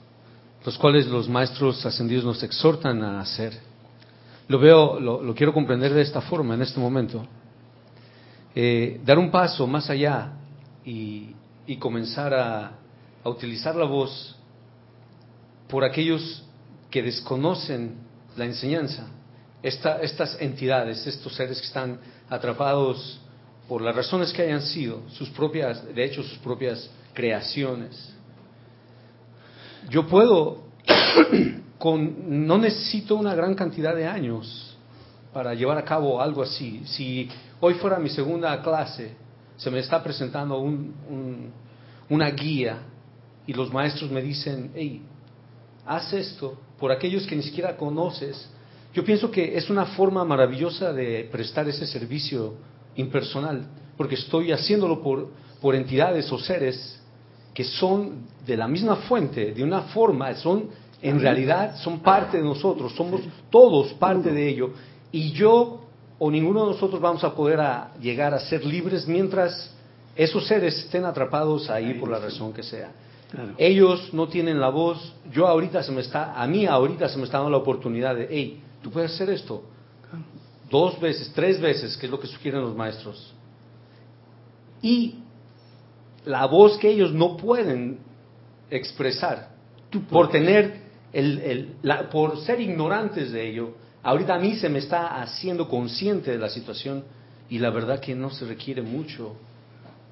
los cuales los maestros ascendidos nos exhortan a hacer lo veo, lo, quiero comprender de esta forma en este momento. Eh, dar un paso más allá y, comenzar a, utilizar la voz por aquellos que desconocen la enseñanza. estas entidades, estos seres que están atrapados por las razones que hayan sido, sus propias, de hecho, sus propias creaciones. Yo puedo no necesito una gran cantidad de años para llevar a cabo algo así. Si hoy fuera mi segunda clase, se me está presentando una guía y los maestros me dicen, hey, haz esto por aquellos que ni siquiera conoces. Yo pienso que es una forma maravillosa de prestar ese servicio impersonal, porque estoy haciéndolo por, por entidades o seres que son de la misma fuente, de una forma, son en realidad son parte de nosotros, somos todos parte de ello. Y yo o ninguno de nosotros vamos a poder llegar a ser libres mientras esos seres estén atrapados ahí por la razón que sea. Ellos no tienen la voz, yo ahorita se me está, a mí ahorita se me está dando la oportunidad de, hey, tú puedes hacer esto. dos veces, tres veces, que es lo que sugieren los maestros. Y la voz que ellos no pueden expresar por tener el, la, por ser ignorantes de ello, ahorita a mí se me está haciendo consciente de la situación y la verdad que no se requiere mucho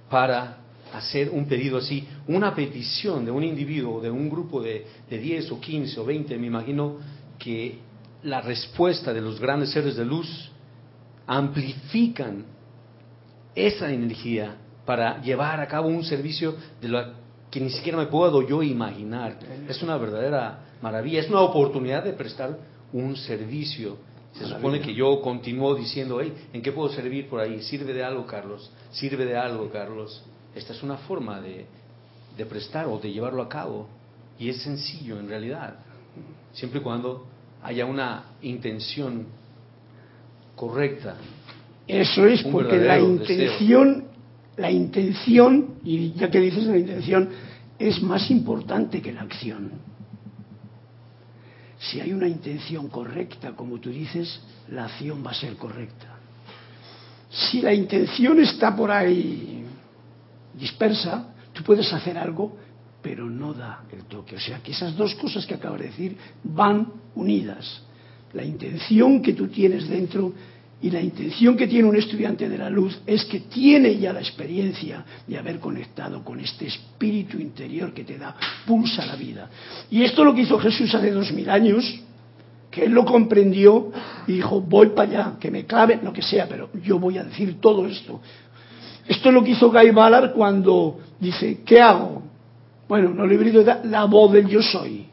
para hacer un pedido así, una petición de un individuo, de un grupo de, de 10 o 15 o 20, me imagino que la respuesta de los grandes seres de luz amplifican esa energía para llevar a cabo un servicio de lo que ni siquiera me puedo yo imaginar. Es una verdadera maravilla, es una oportunidad de prestar un servicio. Se supone que yo continúo diciendo, hey, ¿en qué puedo servir por ahí? ¿Sirve de algo, Carlos? ¿Sirve de algo, Carlos? Esta es una forma de, de prestar o de llevarlo a cabo. Y es sencillo en realidad, siempre y cuando haya una intención correcta. Eso es, porque la intención la intención, y ya que dices la intención, es más importante que la acción. Si hay una intención correcta, como tú dices, la acción va a ser correcta. Si la intención está por ahí dispersa, tú puedes hacer algo, pero no da el toque. O sea que esas dos cosas que acabo de decir van unidas. La intención que tú tienes dentro y la intención que tiene un estudiante de la luz es que tiene ya la experiencia de haber conectado con este espíritu interior que te da, pulsa la vida. Y esto lo que hizo Jesús hace dos mil años, que él lo comprendió y dijo, voy para allá, que me clave, lo que sea, pero yo voy a decir todo esto. Esto es lo que hizo Guy Ballard cuando dice, ¿qué hago? Bueno, no le he la voz del yo soy.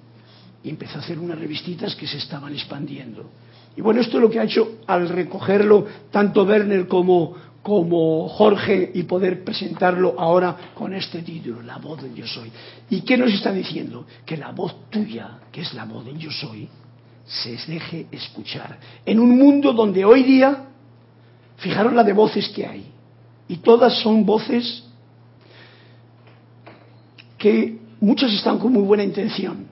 Y empezó a hacer unas revistitas que se estaban expandiendo. Y bueno, esto es lo que ha hecho al recogerlo tanto Werner como, como Jorge y poder presentarlo ahora con este título, La voz del yo soy. ¿Y qué nos está diciendo? Que la voz tuya, que es la voz del yo soy, se deje escuchar. En un mundo donde hoy día, fijaros la de voces que hay, y todas son voces que muchas están con muy buena intención,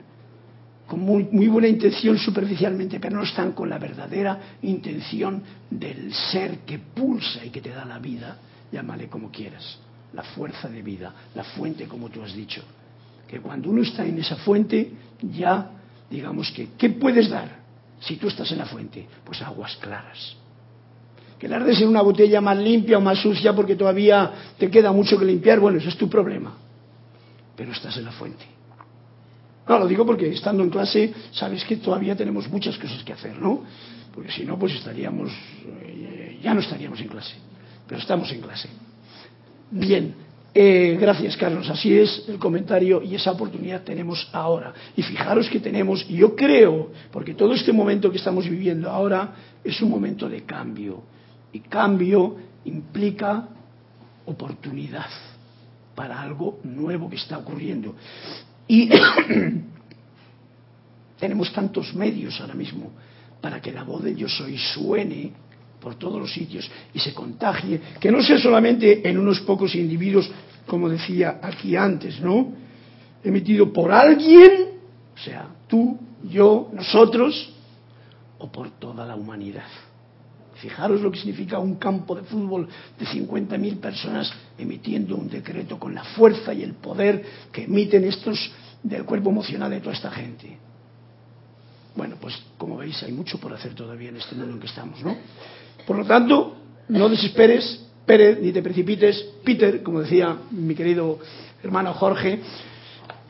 con muy, buena intención superficialmente, pero no están con la verdadera intención del ser que pulsa y que te da la vida, llámale como quieras, la fuerza de vida, la fuente como tú has dicho. Que cuando uno está en esa fuente, ya, digamos que, ¿qué puedes dar si tú estás en la fuente? Pues aguas claras. Que las des en una botella más limpia o más sucia porque todavía te queda mucho que limpiar, bueno, eso es tu problema. Pero estás en la fuente. No, lo digo porque estando en clase, sabes que todavía tenemos muchas cosas que hacer, ¿no? Porque si no, pues estaríamos, eh, ya no estaríamos en clase, pero estamos en clase. Bien, eh, gracias Carlos, así es el comentario y esa oportunidad tenemos ahora. Y fijaros que tenemos, y yo creo, porque todo este momento que estamos viviendo ahora es un momento de cambio, y cambio implica oportunidad para algo nuevo que está ocurriendo. Y tenemos tantos medios ahora mismo para que la voz de yo soy suene por todos los sitios y se contagie, que no sea solamente en unos pocos individuos, como decía aquí antes, ¿no? Emitido por alguien, o sea, tú, yo, nosotros, o por toda la humanidad. Fijaros lo que significa un campo de fútbol de 50.000 personas emitiendo un decreto con la fuerza y el poder que emiten estos del cuerpo emocional de toda esta gente. Bueno, pues como veis hay mucho por hacer todavía en este mundo en que estamos, ¿no? Por lo tanto, no desesperes, Pérez, ni te precipites, Peter, como decía mi querido hermano Jorge,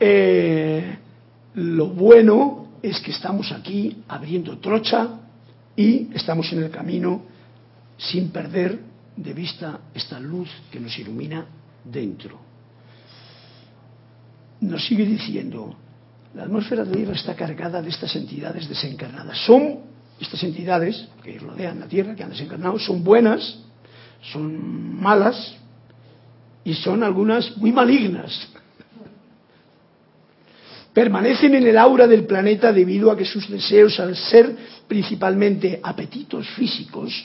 eh, lo bueno es que estamos aquí abriendo trocha y estamos en el camino sin perder de vista esta luz que nos ilumina dentro nos sigue diciendo, la atmósfera de la Tierra está cargada de estas entidades desencarnadas. Son estas entidades que rodean la Tierra, que han desencarnado, son buenas, son malas y son algunas muy malignas. Permanecen en el aura del planeta debido a que sus deseos, al ser principalmente apetitos físicos,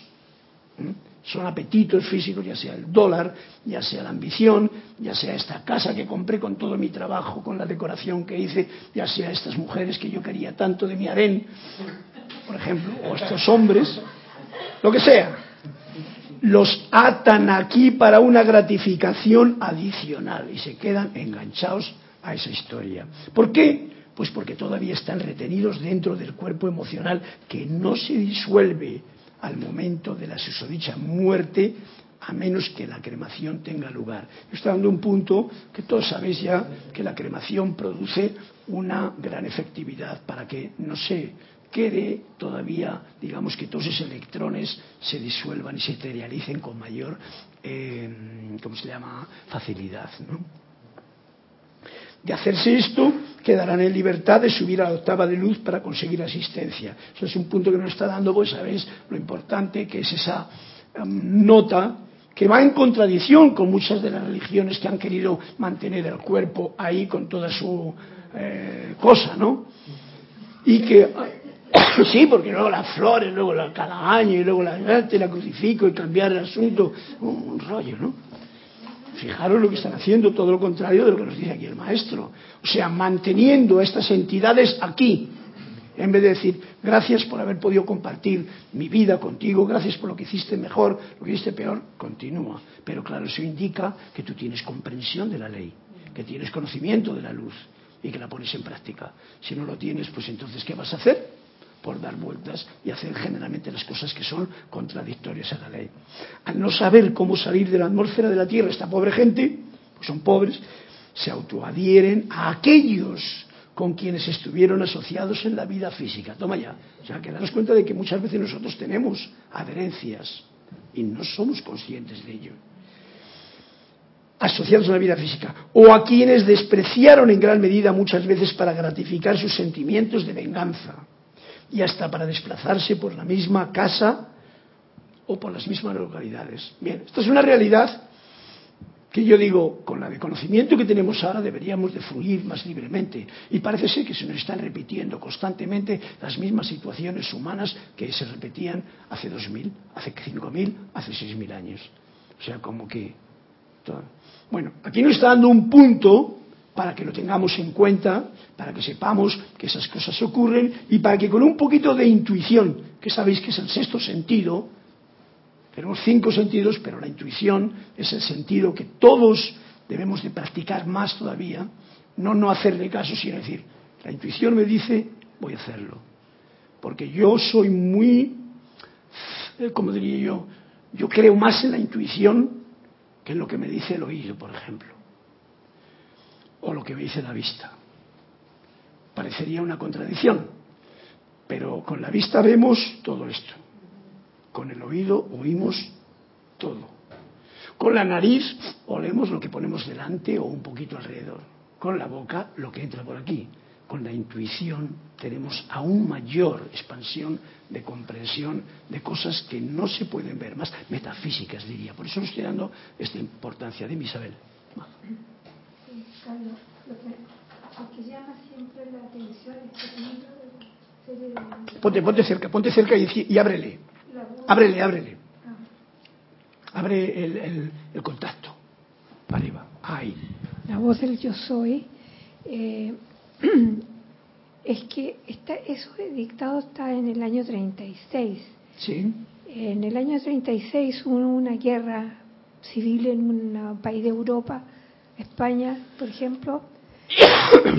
son apetitos físicos, ya sea el dólar, ya sea la ambición, ya sea esta casa que compré con todo mi trabajo, con la decoración que hice, ya sea estas mujeres que yo quería tanto de mi harén, por ejemplo, o estos hombres, lo que sea, los atan aquí para una gratificación adicional y se quedan enganchados a esa historia. ¿Por qué? Pues porque todavía están retenidos dentro del cuerpo emocional que no se disuelve al momento de la susodicha muerte a menos que la cremación tenga lugar. Estoy dando un punto que todos sabéis ya que la cremación produce una gran efectividad para que no se quede todavía, digamos que todos esos electrones se disuelvan y se materialicen con mayor, eh, ¿cómo se llama?, facilidad. De hacerse esto, quedarán en libertad de subir a la octava de luz para conseguir asistencia. Eso es un punto que nos está dando, pues sabéis lo importante que es esa um, nota que va en contradicción con muchas de las religiones que han querido mantener el cuerpo ahí con toda su eh, cosa, ¿no? Y que sí, porque luego las flores, luego la, cada año, y luego la y la crucifico y cambiar el asunto, un rollo, ¿no? Fijaros lo que están haciendo, todo lo contrario de lo que nos dice aquí el maestro. O sea, manteniendo estas entidades aquí, en vez de decir, gracias por haber podido compartir mi vida contigo, gracias por lo que hiciste mejor, lo que hiciste peor, continúa. Pero claro, eso indica que tú tienes comprensión de la ley, que tienes conocimiento de la luz y que la pones en práctica. Si no lo tienes, pues entonces, ¿qué vas a hacer? Por dar vueltas y hacer generalmente las cosas que son contradictorias a la ley. Al no saber cómo salir de la atmósfera de la Tierra, esta pobre gente, pues son pobres, se autoadhieren a aquellos con quienes estuvieron asociados en la vida física. Toma ya. O sea, que daros cuenta de que muchas veces nosotros tenemos adherencias y no somos conscientes de ello. Asociados a la vida física. O a quienes despreciaron en gran medida muchas veces para gratificar sus sentimientos de venganza y hasta para desplazarse por la misma casa o por las mismas localidades. Bien, esto es una realidad que yo digo, con la de conocimiento que tenemos ahora deberíamos de fluir más libremente. Y parece ser que se nos están repitiendo constantemente las mismas situaciones humanas que se repetían hace 2.000, hace 5.000, hace 6.000 años. O sea, como que... Bueno, aquí nos está dando un punto para que lo tengamos en cuenta, para que sepamos que esas cosas ocurren y para que con un poquito de intuición, que sabéis que es el sexto sentido, tenemos cinco sentidos, pero la intuición es el sentido que todos debemos de practicar más todavía, no no hacerle caso, sino decir, la intuición me dice, voy a hacerlo. Porque yo soy muy, eh, como diría yo, yo creo más en la intuición que en lo que me dice el oído, por ejemplo o lo que me dice la vista. Parecería una contradicción, pero con la vista vemos todo esto. Con el oído oímos todo. Con la nariz olemos lo que ponemos delante o un poquito alrededor. Con la boca lo que entra por aquí. Con la intuición tenemos aún mayor expansión de comprensión de cosas que no se pueden ver, más metafísicas diría. Por eso estoy dando esta importancia de mi Isabel lo que, llama siempre la atención Ponte, ponte cerca, ponte cerca y, y ábrele. Ábrele, ábrele. Ah. Abre el, el, contacto. Arriba. Ahí. La voz del yo soy. Eh, es que está, eso dictado está en el año 36. Sí. En el año 36 hubo una guerra civil en un país de Europa España, por ejemplo,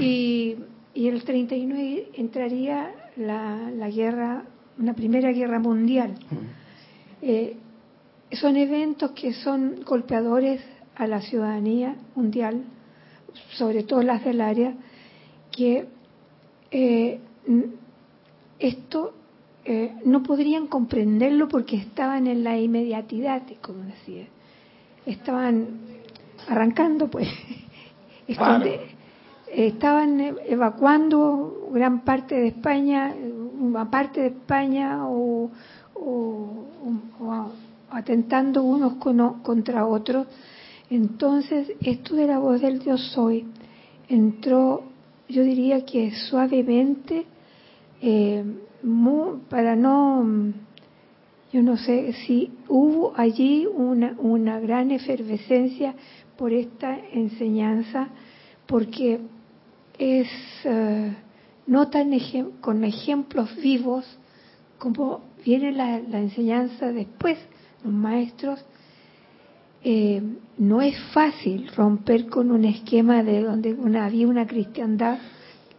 y, y el 39 entraría la, la, guerra, una primera guerra mundial. Eh, son eventos que son golpeadores a la ciudadanía mundial, sobre todo las del área, que eh, esto eh, no podrían comprenderlo porque estaban en la inmediatidad, como decía. Estaban arrancando, pues, estaban evacuando gran parte de España, una parte de España o, atentando unos contra otros. Entonces, esto de la voz del Dios soy entró, yo diría que suavemente, eh, para no yo no sé si hubo allí una, una gran efervescencia por esta enseñanza, porque es eh, no tan con ejemplos vivos como viene la, la enseñanza después, los maestros, eh, no es fácil romper con un esquema de donde una, había una cristiandad.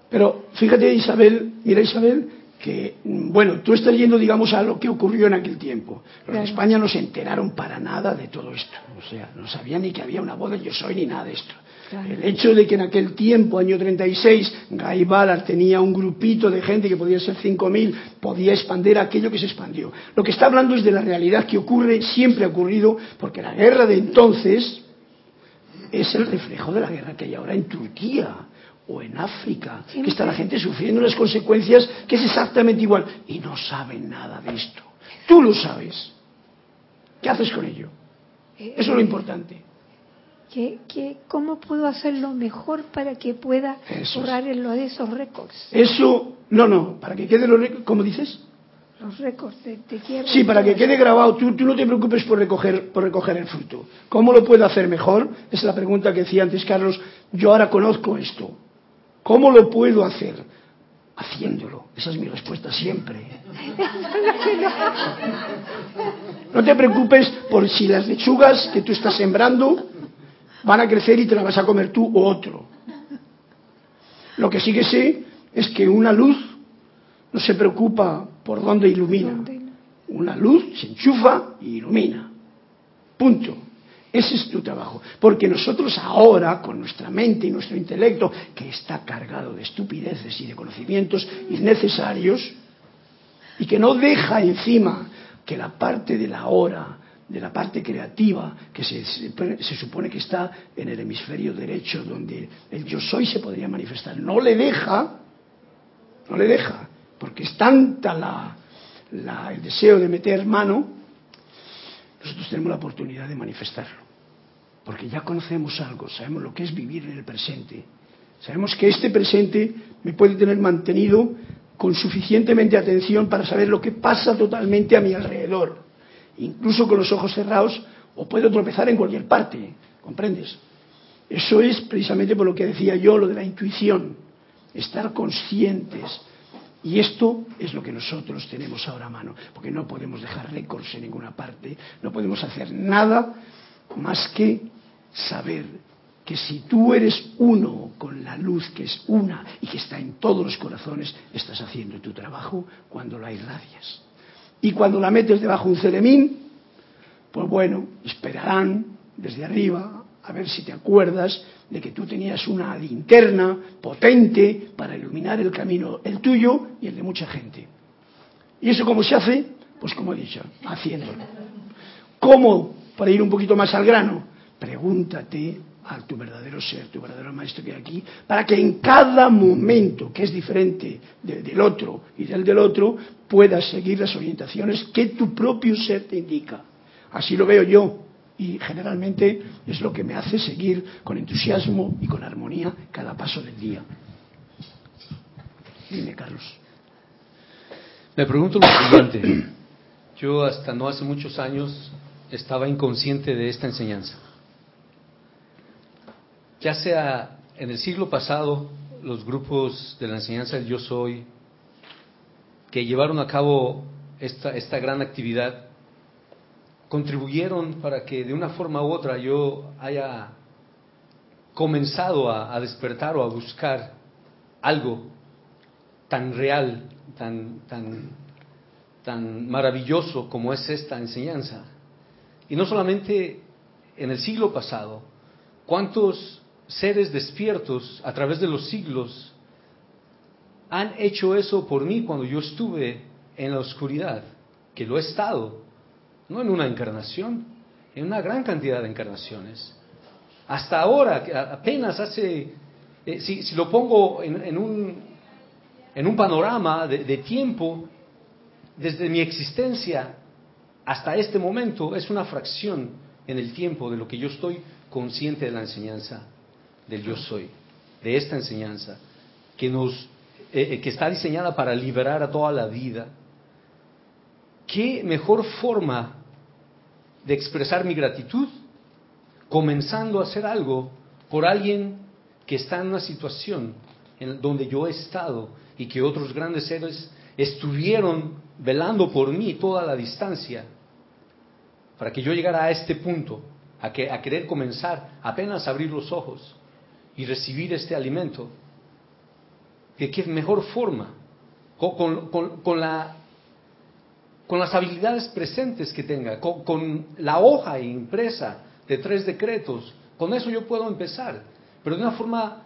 Pero fíjate, Isabel, mira Isabel, que, bueno, tú estás yendo, digamos, a lo que ocurrió en aquel tiempo. Los de España no se enteraron para nada de todo esto. O sea, no sabían ni que había una boda yo soy ni nada de esto. El hecho de que en aquel tiempo, año 36, Guy Ballard tenía un grupito de gente que podía ser 5.000, podía expandir aquello que se expandió. Lo que está hablando es de la realidad que ocurre, siempre ha ocurrido, porque la guerra de entonces es el reflejo de la guerra que hay ahora en Turquía o en África, que está la gente sufriendo las consecuencias, que es exactamente igual, y no saben nada de esto. Tú lo sabes. ¿Qué haces con ello? Eh, Eso es lo importante. ¿Qué, qué, cómo puedo hacerlo mejor para que pueda Eso borrar lo de esos récords? Eso, no, no, para que quede los récords, ¿cómo dices? Los récords de, de guerra. Sí, para que quede grabado, tú, tú no te preocupes por recoger, por recoger el fruto. ¿Cómo lo puedo hacer mejor? Es la pregunta que decía antes Carlos. Yo ahora conozco esto. ¿Cómo lo puedo hacer? Haciéndolo. Esa es mi respuesta siempre. No te preocupes por si las lechugas que tú estás sembrando van a crecer y te las vas a comer tú o otro. Lo que sí que sé es que una luz no se preocupa por dónde ilumina. Una luz se enchufa y ilumina. Punto. Ese es tu trabajo. Porque nosotros ahora, con nuestra mente y nuestro intelecto, que está cargado de estupideces y de conocimientos innecesarios, y que no deja encima que la parte de la hora, de la parte creativa, que se, se- supone que está en el hemisferio derecho, donde el yo soy se podría manifestar, no le deja, no le deja, porque es tanta la- el deseo de meter mano, nosotros tenemos la oportunidad de manifestarlo. Porque ya conocemos algo, sabemos lo que es vivir en el presente. Sabemos que este presente me puede tener mantenido con suficientemente atención para saber lo que pasa totalmente a mi alrededor. Incluso con los ojos cerrados, o puedo tropezar en cualquier parte, ¿comprendes? Eso es precisamente por lo que decía yo, lo de la intuición, estar conscientes. Y esto es lo que nosotros tenemos ahora a mano, porque no podemos dejar récords en ninguna parte, no podemos hacer nada más que saber que si tú eres uno con la luz que es una y que está en todos los corazones, estás haciendo tu trabajo cuando la irradias. Y cuando la metes debajo de un ceremín, pues bueno, esperarán desde arriba a ver si te acuerdas de que tú tenías una linterna potente para iluminar el camino, el tuyo y el de mucha gente. ¿Y eso cómo se hace? Pues como he dicho, haciéndolo. ¿Cómo? Para ir un poquito más al grano, pregúntate a tu verdadero ser, tu verdadero maestro que hay aquí, para que en cada momento, que es diferente del otro y del del otro, puedas seguir las orientaciones que tu propio ser te indica. Así lo veo yo y generalmente es lo que me hace seguir con entusiasmo y con armonía cada paso del día. Dime, Carlos. Me pregunto lo siguiente. Yo hasta no hace muchos años estaba inconsciente de esta enseñanza. Ya sea en el siglo pasado, los grupos de la enseñanza del yo soy, que llevaron a cabo esta, esta gran actividad, contribuyeron para que de una forma u otra yo haya comenzado a, despertar o a buscar algo tan real, tan, tan, tan maravilloso como es esta enseñanza. Y no solamente en el siglo pasado, ¿cuántos seres despiertos a través de los siglos han hecho eso por mí cuando yo estuve en la oscuridad? Que lo he estado, no en una encarnación, en una gran cantidad de encarnaciones. Hasta ahora, apenas hace, eh, si, si lo pongo en, en un, en un panorama de tiempo, desde mi existencia hasta este momento, es una fracción en el tiempo de lo que yo estoy consciente de la enseñanza del yo soy, de esta enseñanza, que, nos, eh, eh, que está diseñada para liberar a toda la vida. ¿Qué mejor forma de expresar mi gratitud comenzando a hacer algo por alguien que está en una situación en donde yo he estado y que otros grandes seres estuvieron velando por mí toda la distancia para que yo llegara a este punto, a, que, a querer comenzar apenas abrir los ojos y recibir este alimento. ¿De qué mejor forma? Con, con, la, con las habilidades presentes que tenga, con, con la hoja impresa de tres decretos, con eso yo puedo empezar, pero de una forma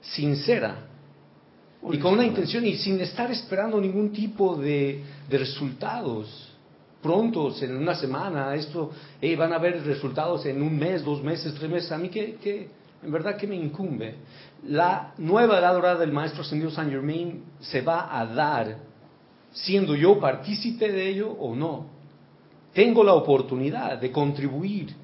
sincera, y con una intención y sin estar esperando ningún tipo de, resultados prontos, en una semana, esto, van a haber resultados en un mes, dos meses, tres meses. A mí que, en verdad que me incumbe. La nueva edad dorada del Maestro Ascendido Saint Germain se va a dar siendo yo partícipe de ello o no. Tengo la oportunidad de contribuir,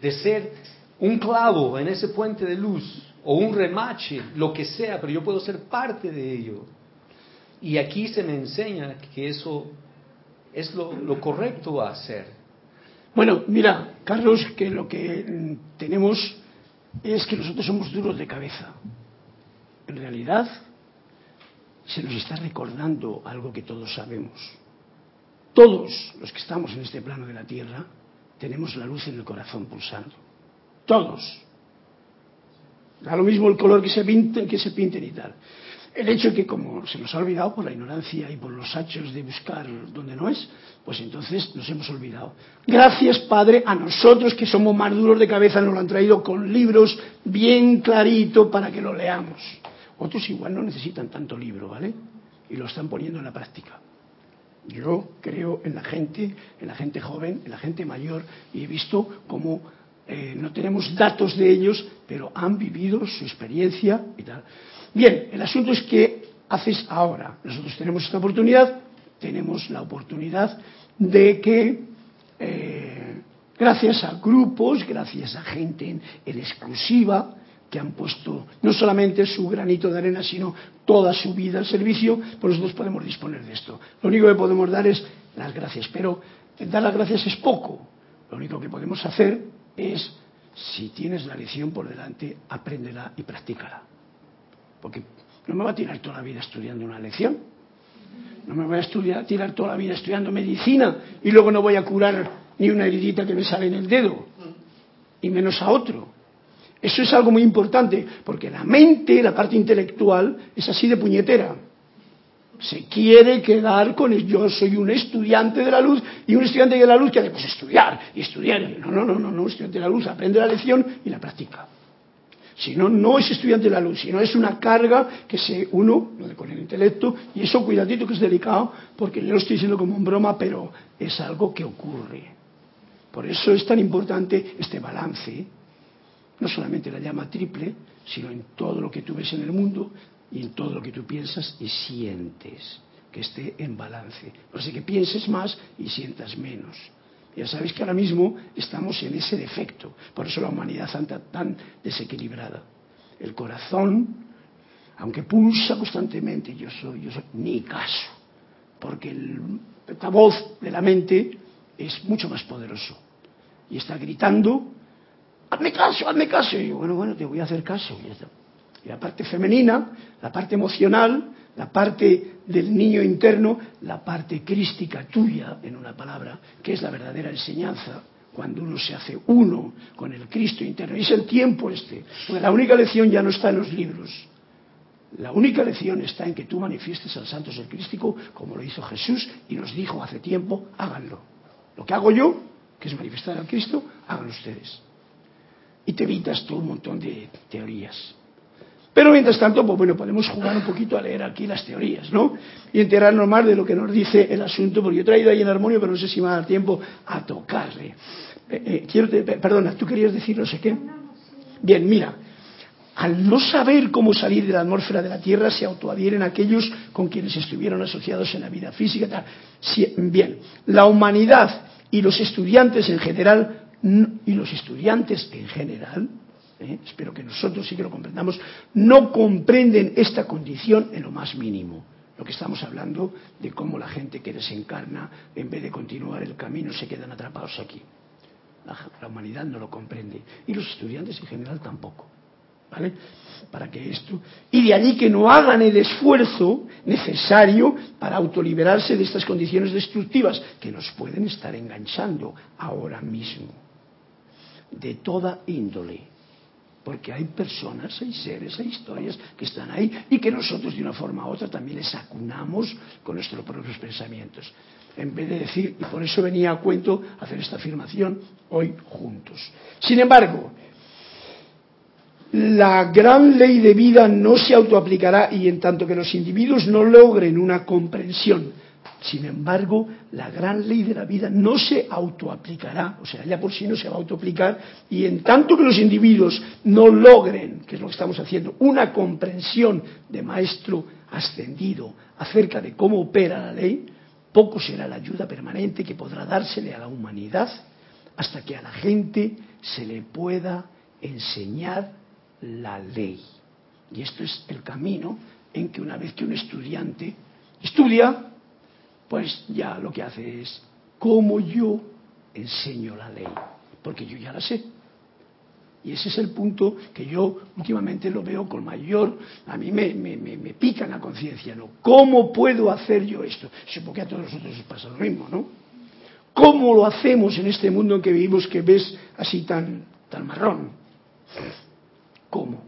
de ser un clavo en ese puente de luz o un remache, lo que sea, pero yo puedo ser parte de ello. Y aquí se me enseña que eso es lo, correcto a hacer. Bueno, mira, Carlos, que lo que tenemos es que nosotros somos duros de cabeza. En realidad, se nos está recordando algo que todos sabemos. Todos los que estamos en este plano de la Tierra tenemos la luz en el corazón pulsando. Todos. Da lo mismo el color que se pinten, que se pinten y tal. El hecho de que como se nos ha olvidado por la ignorancia y por los hachos de buscar donde no es, pues entonces nos hemos olvidado. Gracias, Padre, a nosotros que somos más duros de cabeza nos lo han traído con libros bien clarito para que lo leamos. Otros igual no necesitan tanto libro, ¿vale? Y lo están poniendo en la práctica. Yo creo en la gente, en la gente joven, en la gente mayor, y he visto cómo eh, no tenemos datos de ellos, pero han vivido su experiencia y tal. Bien, el asunto es que haces ahora. Nosotros tenemos esta oportunidad, tenemos la oportunidad de que, eh, gracias a grupos, gracias a gente en, exclusiva, que han puesto no solamente su granito de arena, sino toda su vida al servicio, pues nosotros podemos disponer de esto. Lo único que podemos dar es las gracias, pero dar las gracias es poco. Lo único que podemos hacer es, si tienes la lección por delante, apréndela y practícala. Porque no me va a tirar toda la vida estudiando una lección. No me voy a estudiar, tirar toda la vida estudiando medicina y luego no voy a curar ni una heridita que me sale en el dedo, y menos a otro. Eso es algo muy importante, porque la mente, la parte intelectual, es así de puñetera se quiere quedar con el, yo soy un estudiante de la luz y un estudiante de la luz que hace pues estudiar y estudiar. No, no, no, no, no, estudiante de la luz aprende la lección y la practica. Si no, no es estudiante de la luz, sino es una carga que se uno con el intelecto y eso cuidadito que es delicado porque yo lo estoy diciendo como en broma, pero es algo que ocurre. Por eso es tan importante este balance, no solamente la llama triple, sino en todo lo que tú ves en el mundo, y en todo lo que tú piensas y sientes, que esté en balance. No sé que pienses más y sientas menos. Ya sabéis que ahora mismo estamos en ese defecto, por eso la humanidad anda tan desequilibrada. El corazón, aunque pulsa constantemente, yo soy, yo soy, ni caso, porque el, la voz de la mente es mucho más poderoso y está gritando, hazme caso, hazme caso. Y yo, bueno, bueno, te voy a hacer caso. Y la parte femenina, la parte emocional, la parte del niño interno, la parte crística tuya, en una palabra, que es la verdadera enseñanza, cuando uno se hace uno con el Cristo interno. Y es el tiempo este. Porque la única lección ya no está en los libros. La única lección está en que tú manifiestes al Santo Ser Crístico como lo hizo Jesús y nos dijo hace tiempo, háganlo. Lo que hago yo, que es manifestar al Cristo, háganlo ustedes. Y te evitas tú un montón de teorías. Pero mientras tanto, pues bueno, podemos jugar un poquito a leer aquí las teorías, ¿no? Y enterarnos más de lo que nos dice el asunto, porque yo he traído ahí en armonio, pero no sé si me va a dar tiempo a tocarle. Eh, eh, quiero perdona, ¿tú querías decir no sé qué? Bien, mira, al no saber cómo salir de la atmósfera de la Tierra, se autoadhieren aquellos con quienes estuvieron asociados en la vida física. Tal. bien, la humanidad y los estudiantes en general, y los estudiantes en general, ¿eh? espero que nosotros sí que lo comprendamos, no comprenden esta condición en lo más mínimo. Lo que estamos hablando de cómo la gente que desencarna, en vez de continuar el camino, se quedan atrapados aquí. La, humanidad no lo comprende y los estudiantes en general tampoco. ¿vale? Para que esto. Y de allí que no hagan el esfuerzo necesario para autoliberarse de estas condiciones destructivas que nos pueden estar enganchando ahora mismo. De toda índole. Porque hay personas, hay seres, hay historias que están ahí y que nosotros de una forma u otra también les acunamos con nuestros propios pensamientos. En vez de decir, y por eso venía a cuento hacer esta afirmación hoy juntos. Sin embargo, la gran ley de vida no se autoaplicará y en tanto que los individuos no logren una comprensión sin embargo, la gran ley de la vida no se autoaplicará, o sea, ya por sí no se va a autoaplicar, y en tanto que los individuos no logren, que es lo que estamos haciendo, una comprensión de maestro ascendido acerca de cómo opera la ley, poco será la ayuda permanente que podrá dársele a la humanidad hasta que a la gente se le pueda enseñar la ley. Y esto es el camino en que una vez que un estudiante estudia, pues ya lo que hace es cómo yo enseño la ley, porque yo ya la sé. Y ese es el punto que yo últimamente lo veo con mayor, a mí me, me, me, pica en la conciencia, ¿no? ¿Cómo puedo hacer yo esto? Supongo que a todos nosotros nos pasa lo mismo, ¿no? ¿Cómo lo hacemos en este mundo en que vivimos que ves así tan, tan marrón? ¿Cómo?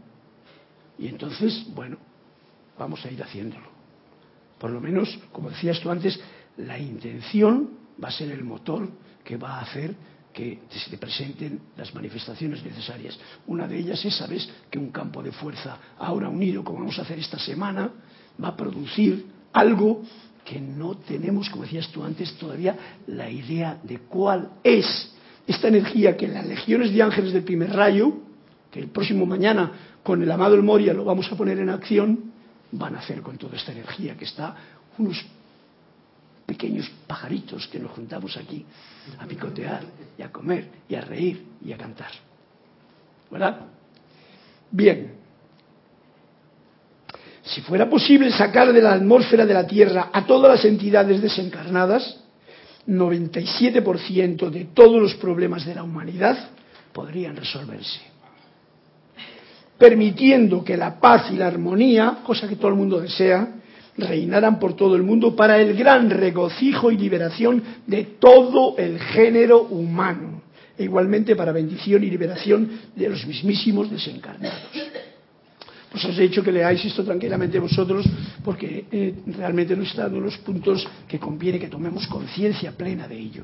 Y entonces, bueno, vamos a ir haciéndolo. Por lo menos, como decías tú antes, la intención va a ser el motor que va a hacer que se te presenten las manifestaciones necesarias. Una de ellas es, sabes, que un campo de fuerza ahora unido, como vamos a hacer esta semana, va a producir algo que no tenemos, como decías tú antes, todavía la idea de cuál es esta energía que las legiones de ángeles del primer rayo, que el próximo mañana con el amado El Moria lo vamos a poner en acción, van a hacer con toda esta energía que está unos pequeños pajaritos que nos juntamos aquí a picotear y a comer y a reír y a cantar. ¿Verdad? Bien. Si fuera posible sacar de la atmósfera de la Tierra a todas las entidades desencarnadas, 97% de todos los problemas de la humanidad podrían resolverse. Permitiendo que la paz y la armonía, cosa que todo el mundo desea, reinaran por todo el mundo para el gran regocijo y liberación de todo el género humano, e igualmente para bendición y liberación de los mismísimos desencarnados. Pues os he dicho que leáis esto tranquilamente vosotros, porque eh, realmente no está en los puntos que conviene que tomemos conciencia plena de ello.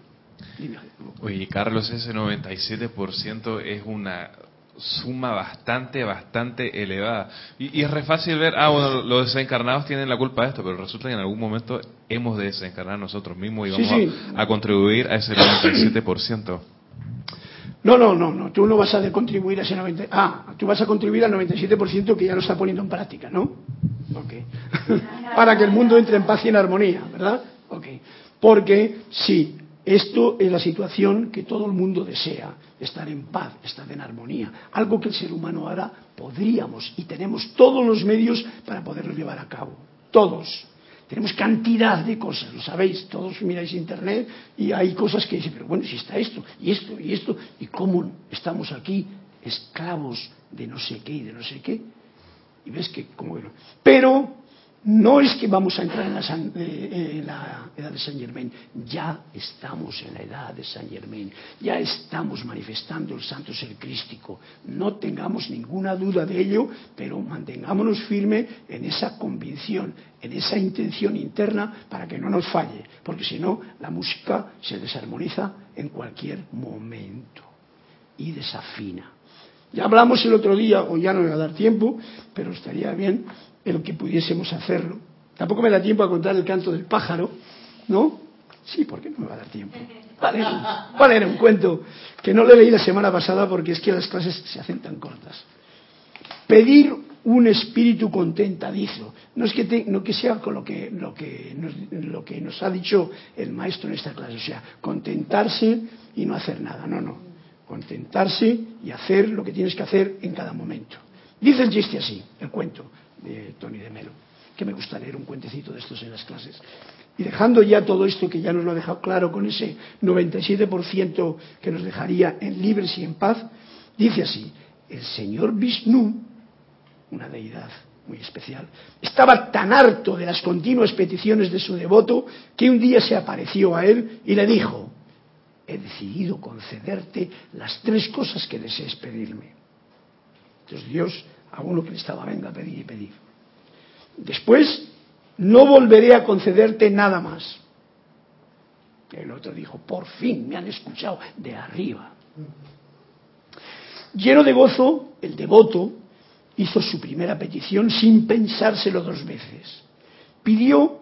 Oye, Carlos, ese 97% es una suma bastante, bastante elevada. Y, es re fácil ver, ah, bueno, los desencarnados tienen la culpa de esto, pero resulta que en algún momento hemos de desencarnar nosotros mismos y vamos A, contribuir a ese 97%. No, no, no, no, tú no vas a contribuir a ese 90%, ah, tú vas a contribuir al 97% que ya lo está poniendo en práctica, ¿no? Ok. Para que el mundo entre en paz y en armonía, ¿verdad? Ok. Porque sí, esto es la situación que todo el mundo desea, estar en paz, estar en armonía. Algo que el ser humano ahora podríamos y tenemos todos los medios para poderlo llevar a cabo. Todos. Tenemos cantidad de cosas, lo sabéis, todos miráis internet y hay cosas que dicen, pero bueno, si está esto, y esto, y esto, y cómo estamos aquí esclavos de no sé qué y de no sé qué. Y ves que como... Pero no es que vamos a entrar eh, en la, edad de San Germain, ya estamos en la edad de San Germain, ya estamos manifestando el santo ser crístico. No tengamos ninguna duda de ello, pero mantengámonos firmes en esa convicción, en esa intención interna para que no nos falle, porque si no, la música se desarmoniza en cualquier momento y desafina. Ya hablamos el otro día, o ya no va a dar tiempo, pero estaría bien el que pudiésemos hacerlo. Tampoco me da tiempo a contar el canto del pájaro, ¿no? Sí, porque no me va a dar tiempo. Vale, vale, era un cuento que no le leí la semana pasada porque es que las clases se hacen tan cortas. Pedir un espíritu contentadizo. No es que, no que sea con lo que, lo, que nos, lo que nos ha dicho el maestro en esta clase, o sea, contentarse y no hacer nada. No, no. Contentarse y hacer lo que tienes que hacer en cada momento. Dice el chiste así, el cuento de Tony de Melo, que me gusta leer un cuentecito de estos en las clases. Y dejando ya todo esto que ya nos lo ha dejado claro con ese 97% que nos dejaría en libres y en paz, dice así, el señor Vishnu una deidad muy especial, estaba tan harto de las continuas peticiones de su devoto que un día se apareció a él y le dijo, he decidido concederte las tres cosas que desees pedirme. Entonces Dios a uno que le estaba, venga, a pedir y pedir. Después, no volveré a concederte nada más. El otro dijo, por fin me han escuchado de arriba. Lleno de gozo, el devoto hizo su primera petición sin pensárselo dos veces. Pidió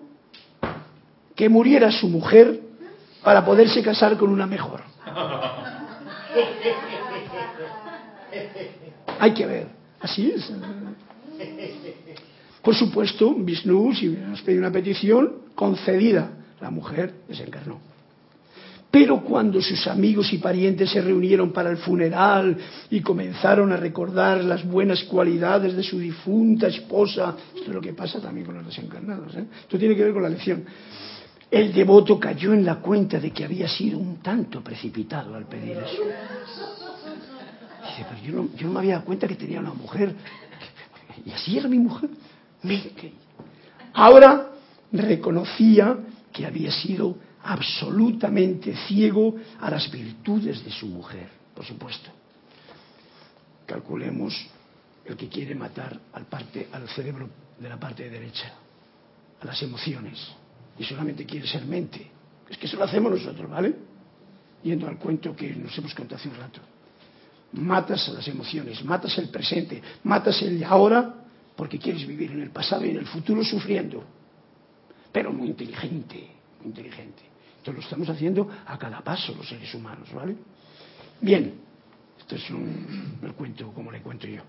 que muriera su mujer para poderse casar con una mejor. Hay que ver, así es. Por supuesto, Vishnu, si nos pedido una petición, concedida, la mujer desencarnó. Pero cuando sus amigos y parientes se reunieron para el funeral y comenzaron a recordar las buenas cualidades de su difunta esposa, esto es lo que pasa también con los desencarnados, ¿eh? esto tiene que ver con la lección, el devoto cayó en la cuenta de que había sido un tanto precipitado al pedir eso. Dice, pero yo no, me había dado cuenta que tenía una mujer, y así era mi mujer. Ahora reconocía que había sido absolutamente ciego a las virtudes de su mujer, por supuesto. Calculemos el que quiere matar al, parte, al cerebro de la parte derecha, a las emociones, y solamente quiere ser mente. Es que eso lo hacemos nosotros, ¿vale? Yendo al cuento que nos hemos contado hace un rato. Matas las emociones, matas el presente, matas el ahora porque quieres vivir en el pasado y en el futuro sufriendo. Pero muy inteligente, muy inteligente. Esto lo estamos haciendo a cada paso los seres humanos, ¿vale? Bien, esto es un, el cuento como le cuento yo.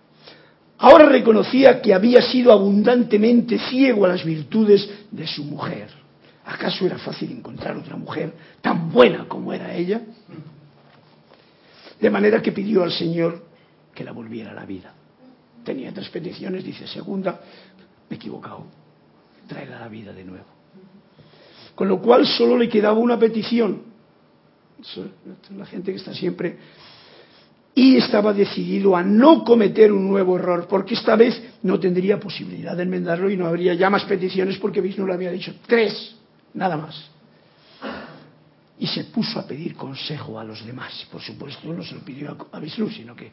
Ahora reconocía que había sido abundantemente ciego a las virtudes de su mujer. ¿Acaso era fácil encontrar otra mujer tan buena como era ella? De manera que pidió al Señor que la volviera a la vida. Tenía tres peticiones, dice, segunda, me he equivocado, tráela a la vida de nuevo. Con lo cual solo le quedaba una petición. La gente que está siempre... Y estaba decidido a no cometer un nuevo error, porque esta vez no tendría posibilidad de enmendarlo y no habría ya más peticiones porque Vishnu le había dicho tres, nada más. Y se puso a pedir consejo a los demás. Por supuesto, no se lo pidió a Vishnu, sino que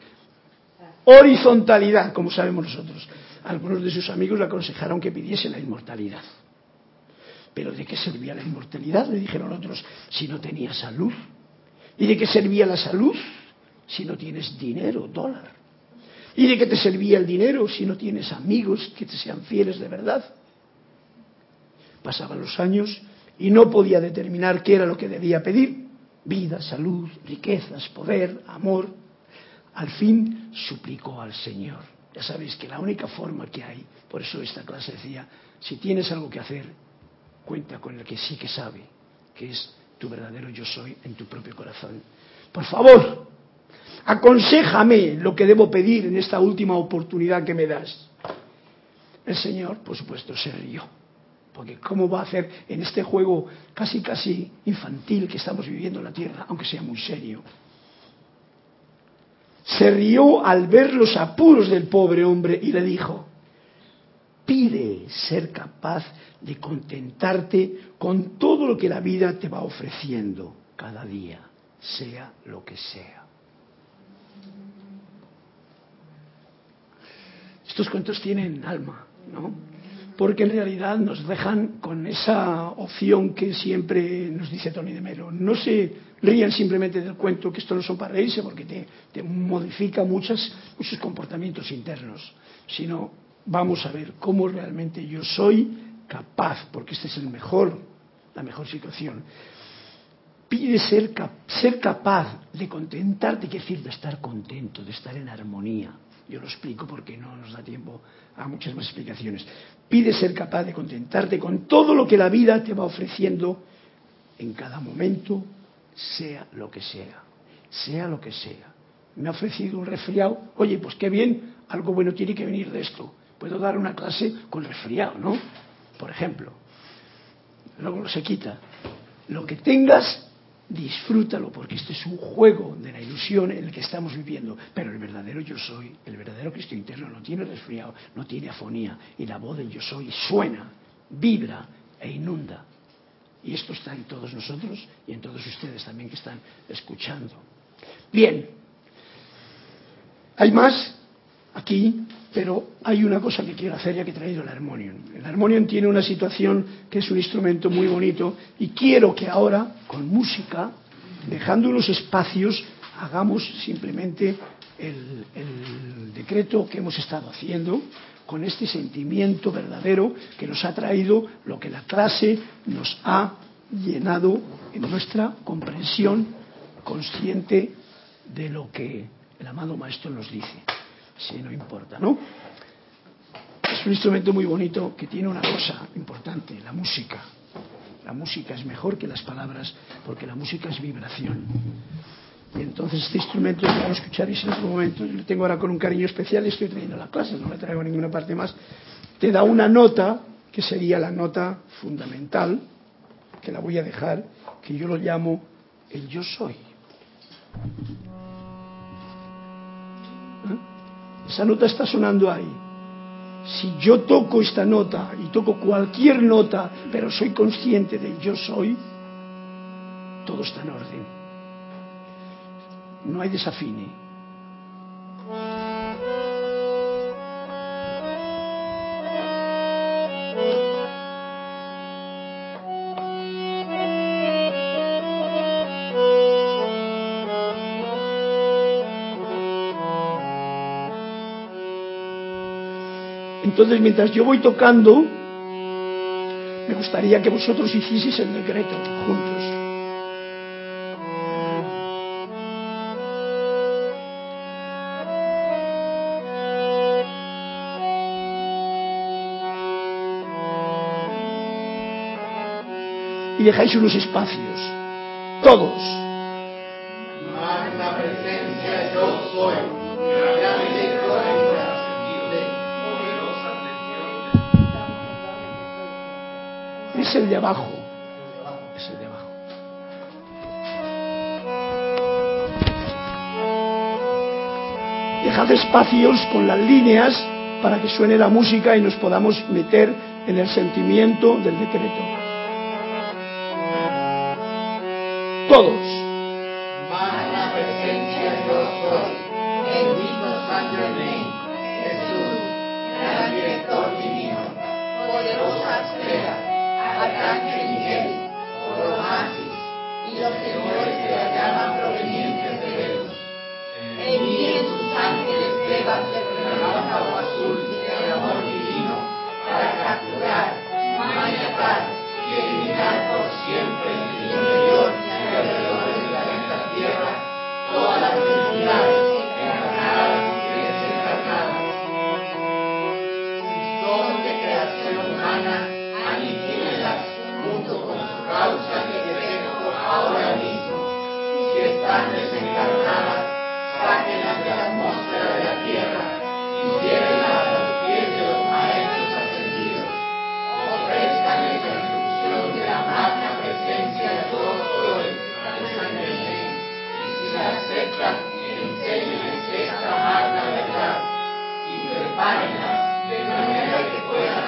horizontalidad, como sabemos nosotros. Algunos de sus amigos le aconsejaron que pidiese la inmortalidad. Pero ¿de qué servía la inmortalidad? Le dijeron otros, si no tenía salud. ¿Y de qué servía la salud si no tienes dinero, dólar? ¿Y de qué te servía el dinero si no tienes amigos que te sean fieles de verdad? Pasaban los años y no podía determinar qué era lo que debía pedir. Vida, salud, riquezas, poder, amor. Al fin suplicó al Señor. Ya sabéis que la única forma que hay, por eso esta clase decía, si tienes algo que hacer, cuenta con el que sí que sabe, que es tu verdadero yo soy en tu propio corazón. Por favor, aconsejame lo que debo pedir en esta última oportunidad que me das. El Señor, por supuesto, se rió. Porque ¿cómo va a hacer en este juego casi casi infantil que estamos viviendo en la tierra, aunque sea muy serio? Se rió al ver los apuros del pobre hombre y le dijo, pide ser capaz de contentarte con todo lo que la vida te va ofreciendo cada día, sea lo que sea. Estos cuentos tienen alma, ¿no? Porque en realidad nos dejan con esa opción que siempre nos dice Tony de Melo. No se rían simplemente del cuento, que esto no son para reírse, porque te, te modifica muchas, muchos comportamientos internos, sino vamos a ver cómo realmente yo soy capaz, porque este es el mejor, la mejor situación. Pide ser, ser capaz de contentarte, quiere decir de estar contento, de estar en armonía. Yo lo explico porque no nos da tiempo a muchas más explicaciones. Pide ser capaz de contentarte con todo lo que la vida te va ofreciendo en cada momento, sea lo que sea, sea lo que sea. Me ha ofrecido un resfriado, oye, pues qué bien, algo bueno tiene que venir de esto puedo dar una clase con resfriado, ¿no? Por ejemplo. Luego se quita. Lo que tengas, disfrútalo porque este es un juego de la ilusión en el que estamos viviendo. Pero el verdadero yo soy, el verdadero Cristo interno, no tiene resfriado, no tiene afonía. Y la voz del yo soy suena, vibra e inunda. Y esto está en todos nosotros y en todos ustedes también que están escuchando. Bien, hay más aquí, pero hay una cosa que quiero hacer ya que he traído el armonium. El armonium tiene una situación que es un instrumento muy bonito y quiero que ahora, con música, dejando unos espacios, hagamos simplemente el, el decreto que hemos estado haciendo con este sentimiento verdadero que nos ha traído lo que la clase nos ha llenado en nuestra comprensión consciente de lo que el amado maestro nos dice si no importa, ¿no? Es un instrumento muy bonito que tiene una cosa importante, la música. La música es mejor que las palabras porque la música es vibración. Y entonces este instrumento lo a escuchar en otro momento. Yo lo tengo ahora con un cariño especial estoy trayendo la clase, no me traigo a ninguna parte más. Te da una nota que sería la nota fundamental, que la voy a dejar, que yo lo llamo el yo soy. Esa nota está sonando ahí. Si yo toco esta nota y toco cualquier nota, pero soy consciente de yo soy, todo está en orden. No hay desafine. Entonces, mientras yo voy tocando, me gustaría que vosotros hicieseis el decreto juntos. Y dejáis unos espacios, todos. El de abajo. Es el de abajo. Dejad espacios con las líneas para que suene la música y nos podamos meter en el sentimiento del decreto. Todos. humana junto con su causa y efecto ahora mismo. Si están desencarnadas, sáquenlas de la atmósfera de la Tierra y llévenlas a los pies de los maestros ascendidos. Oh, Ofrezcanles la instrucción de la magna presencia de Dios hoy, y si la aceptan, enséñenles esta magna verdad y prepárenlas de manera que puedan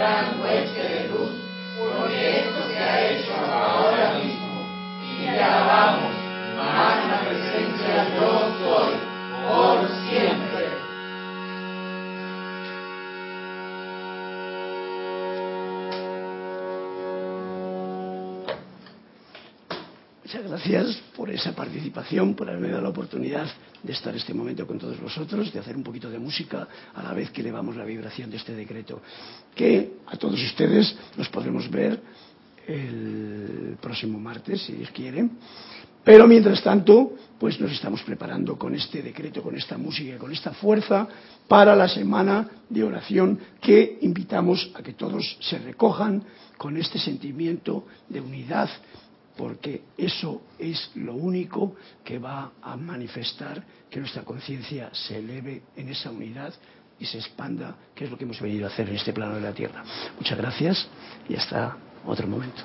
gran noche de luz, porque esto se ha hecho ahora mismo. Y te alabamos, magna presencia de Dios haberme dado la oportunidad de estar este momento con todos vosotros, de hacer un poquito de música a la vez que elevamos la vibración de este decreto, que a todos ustedes nos podremos ver el próximo martes, si Dios quiere. Pero mientras tanto, pues nos estamos preparando con este decreto, con esta música, con esta fuerza para la semana de oración que invitamos a que todos se recojan con este sentimiento de unidad, porque eso es lo único que va a manifestar que nuestra conciencia se eleve en esa unidad y se expanda, que es lo que hemos venido a hacer en este plano de la Tierra. Muchas gracias y hasta otro momento.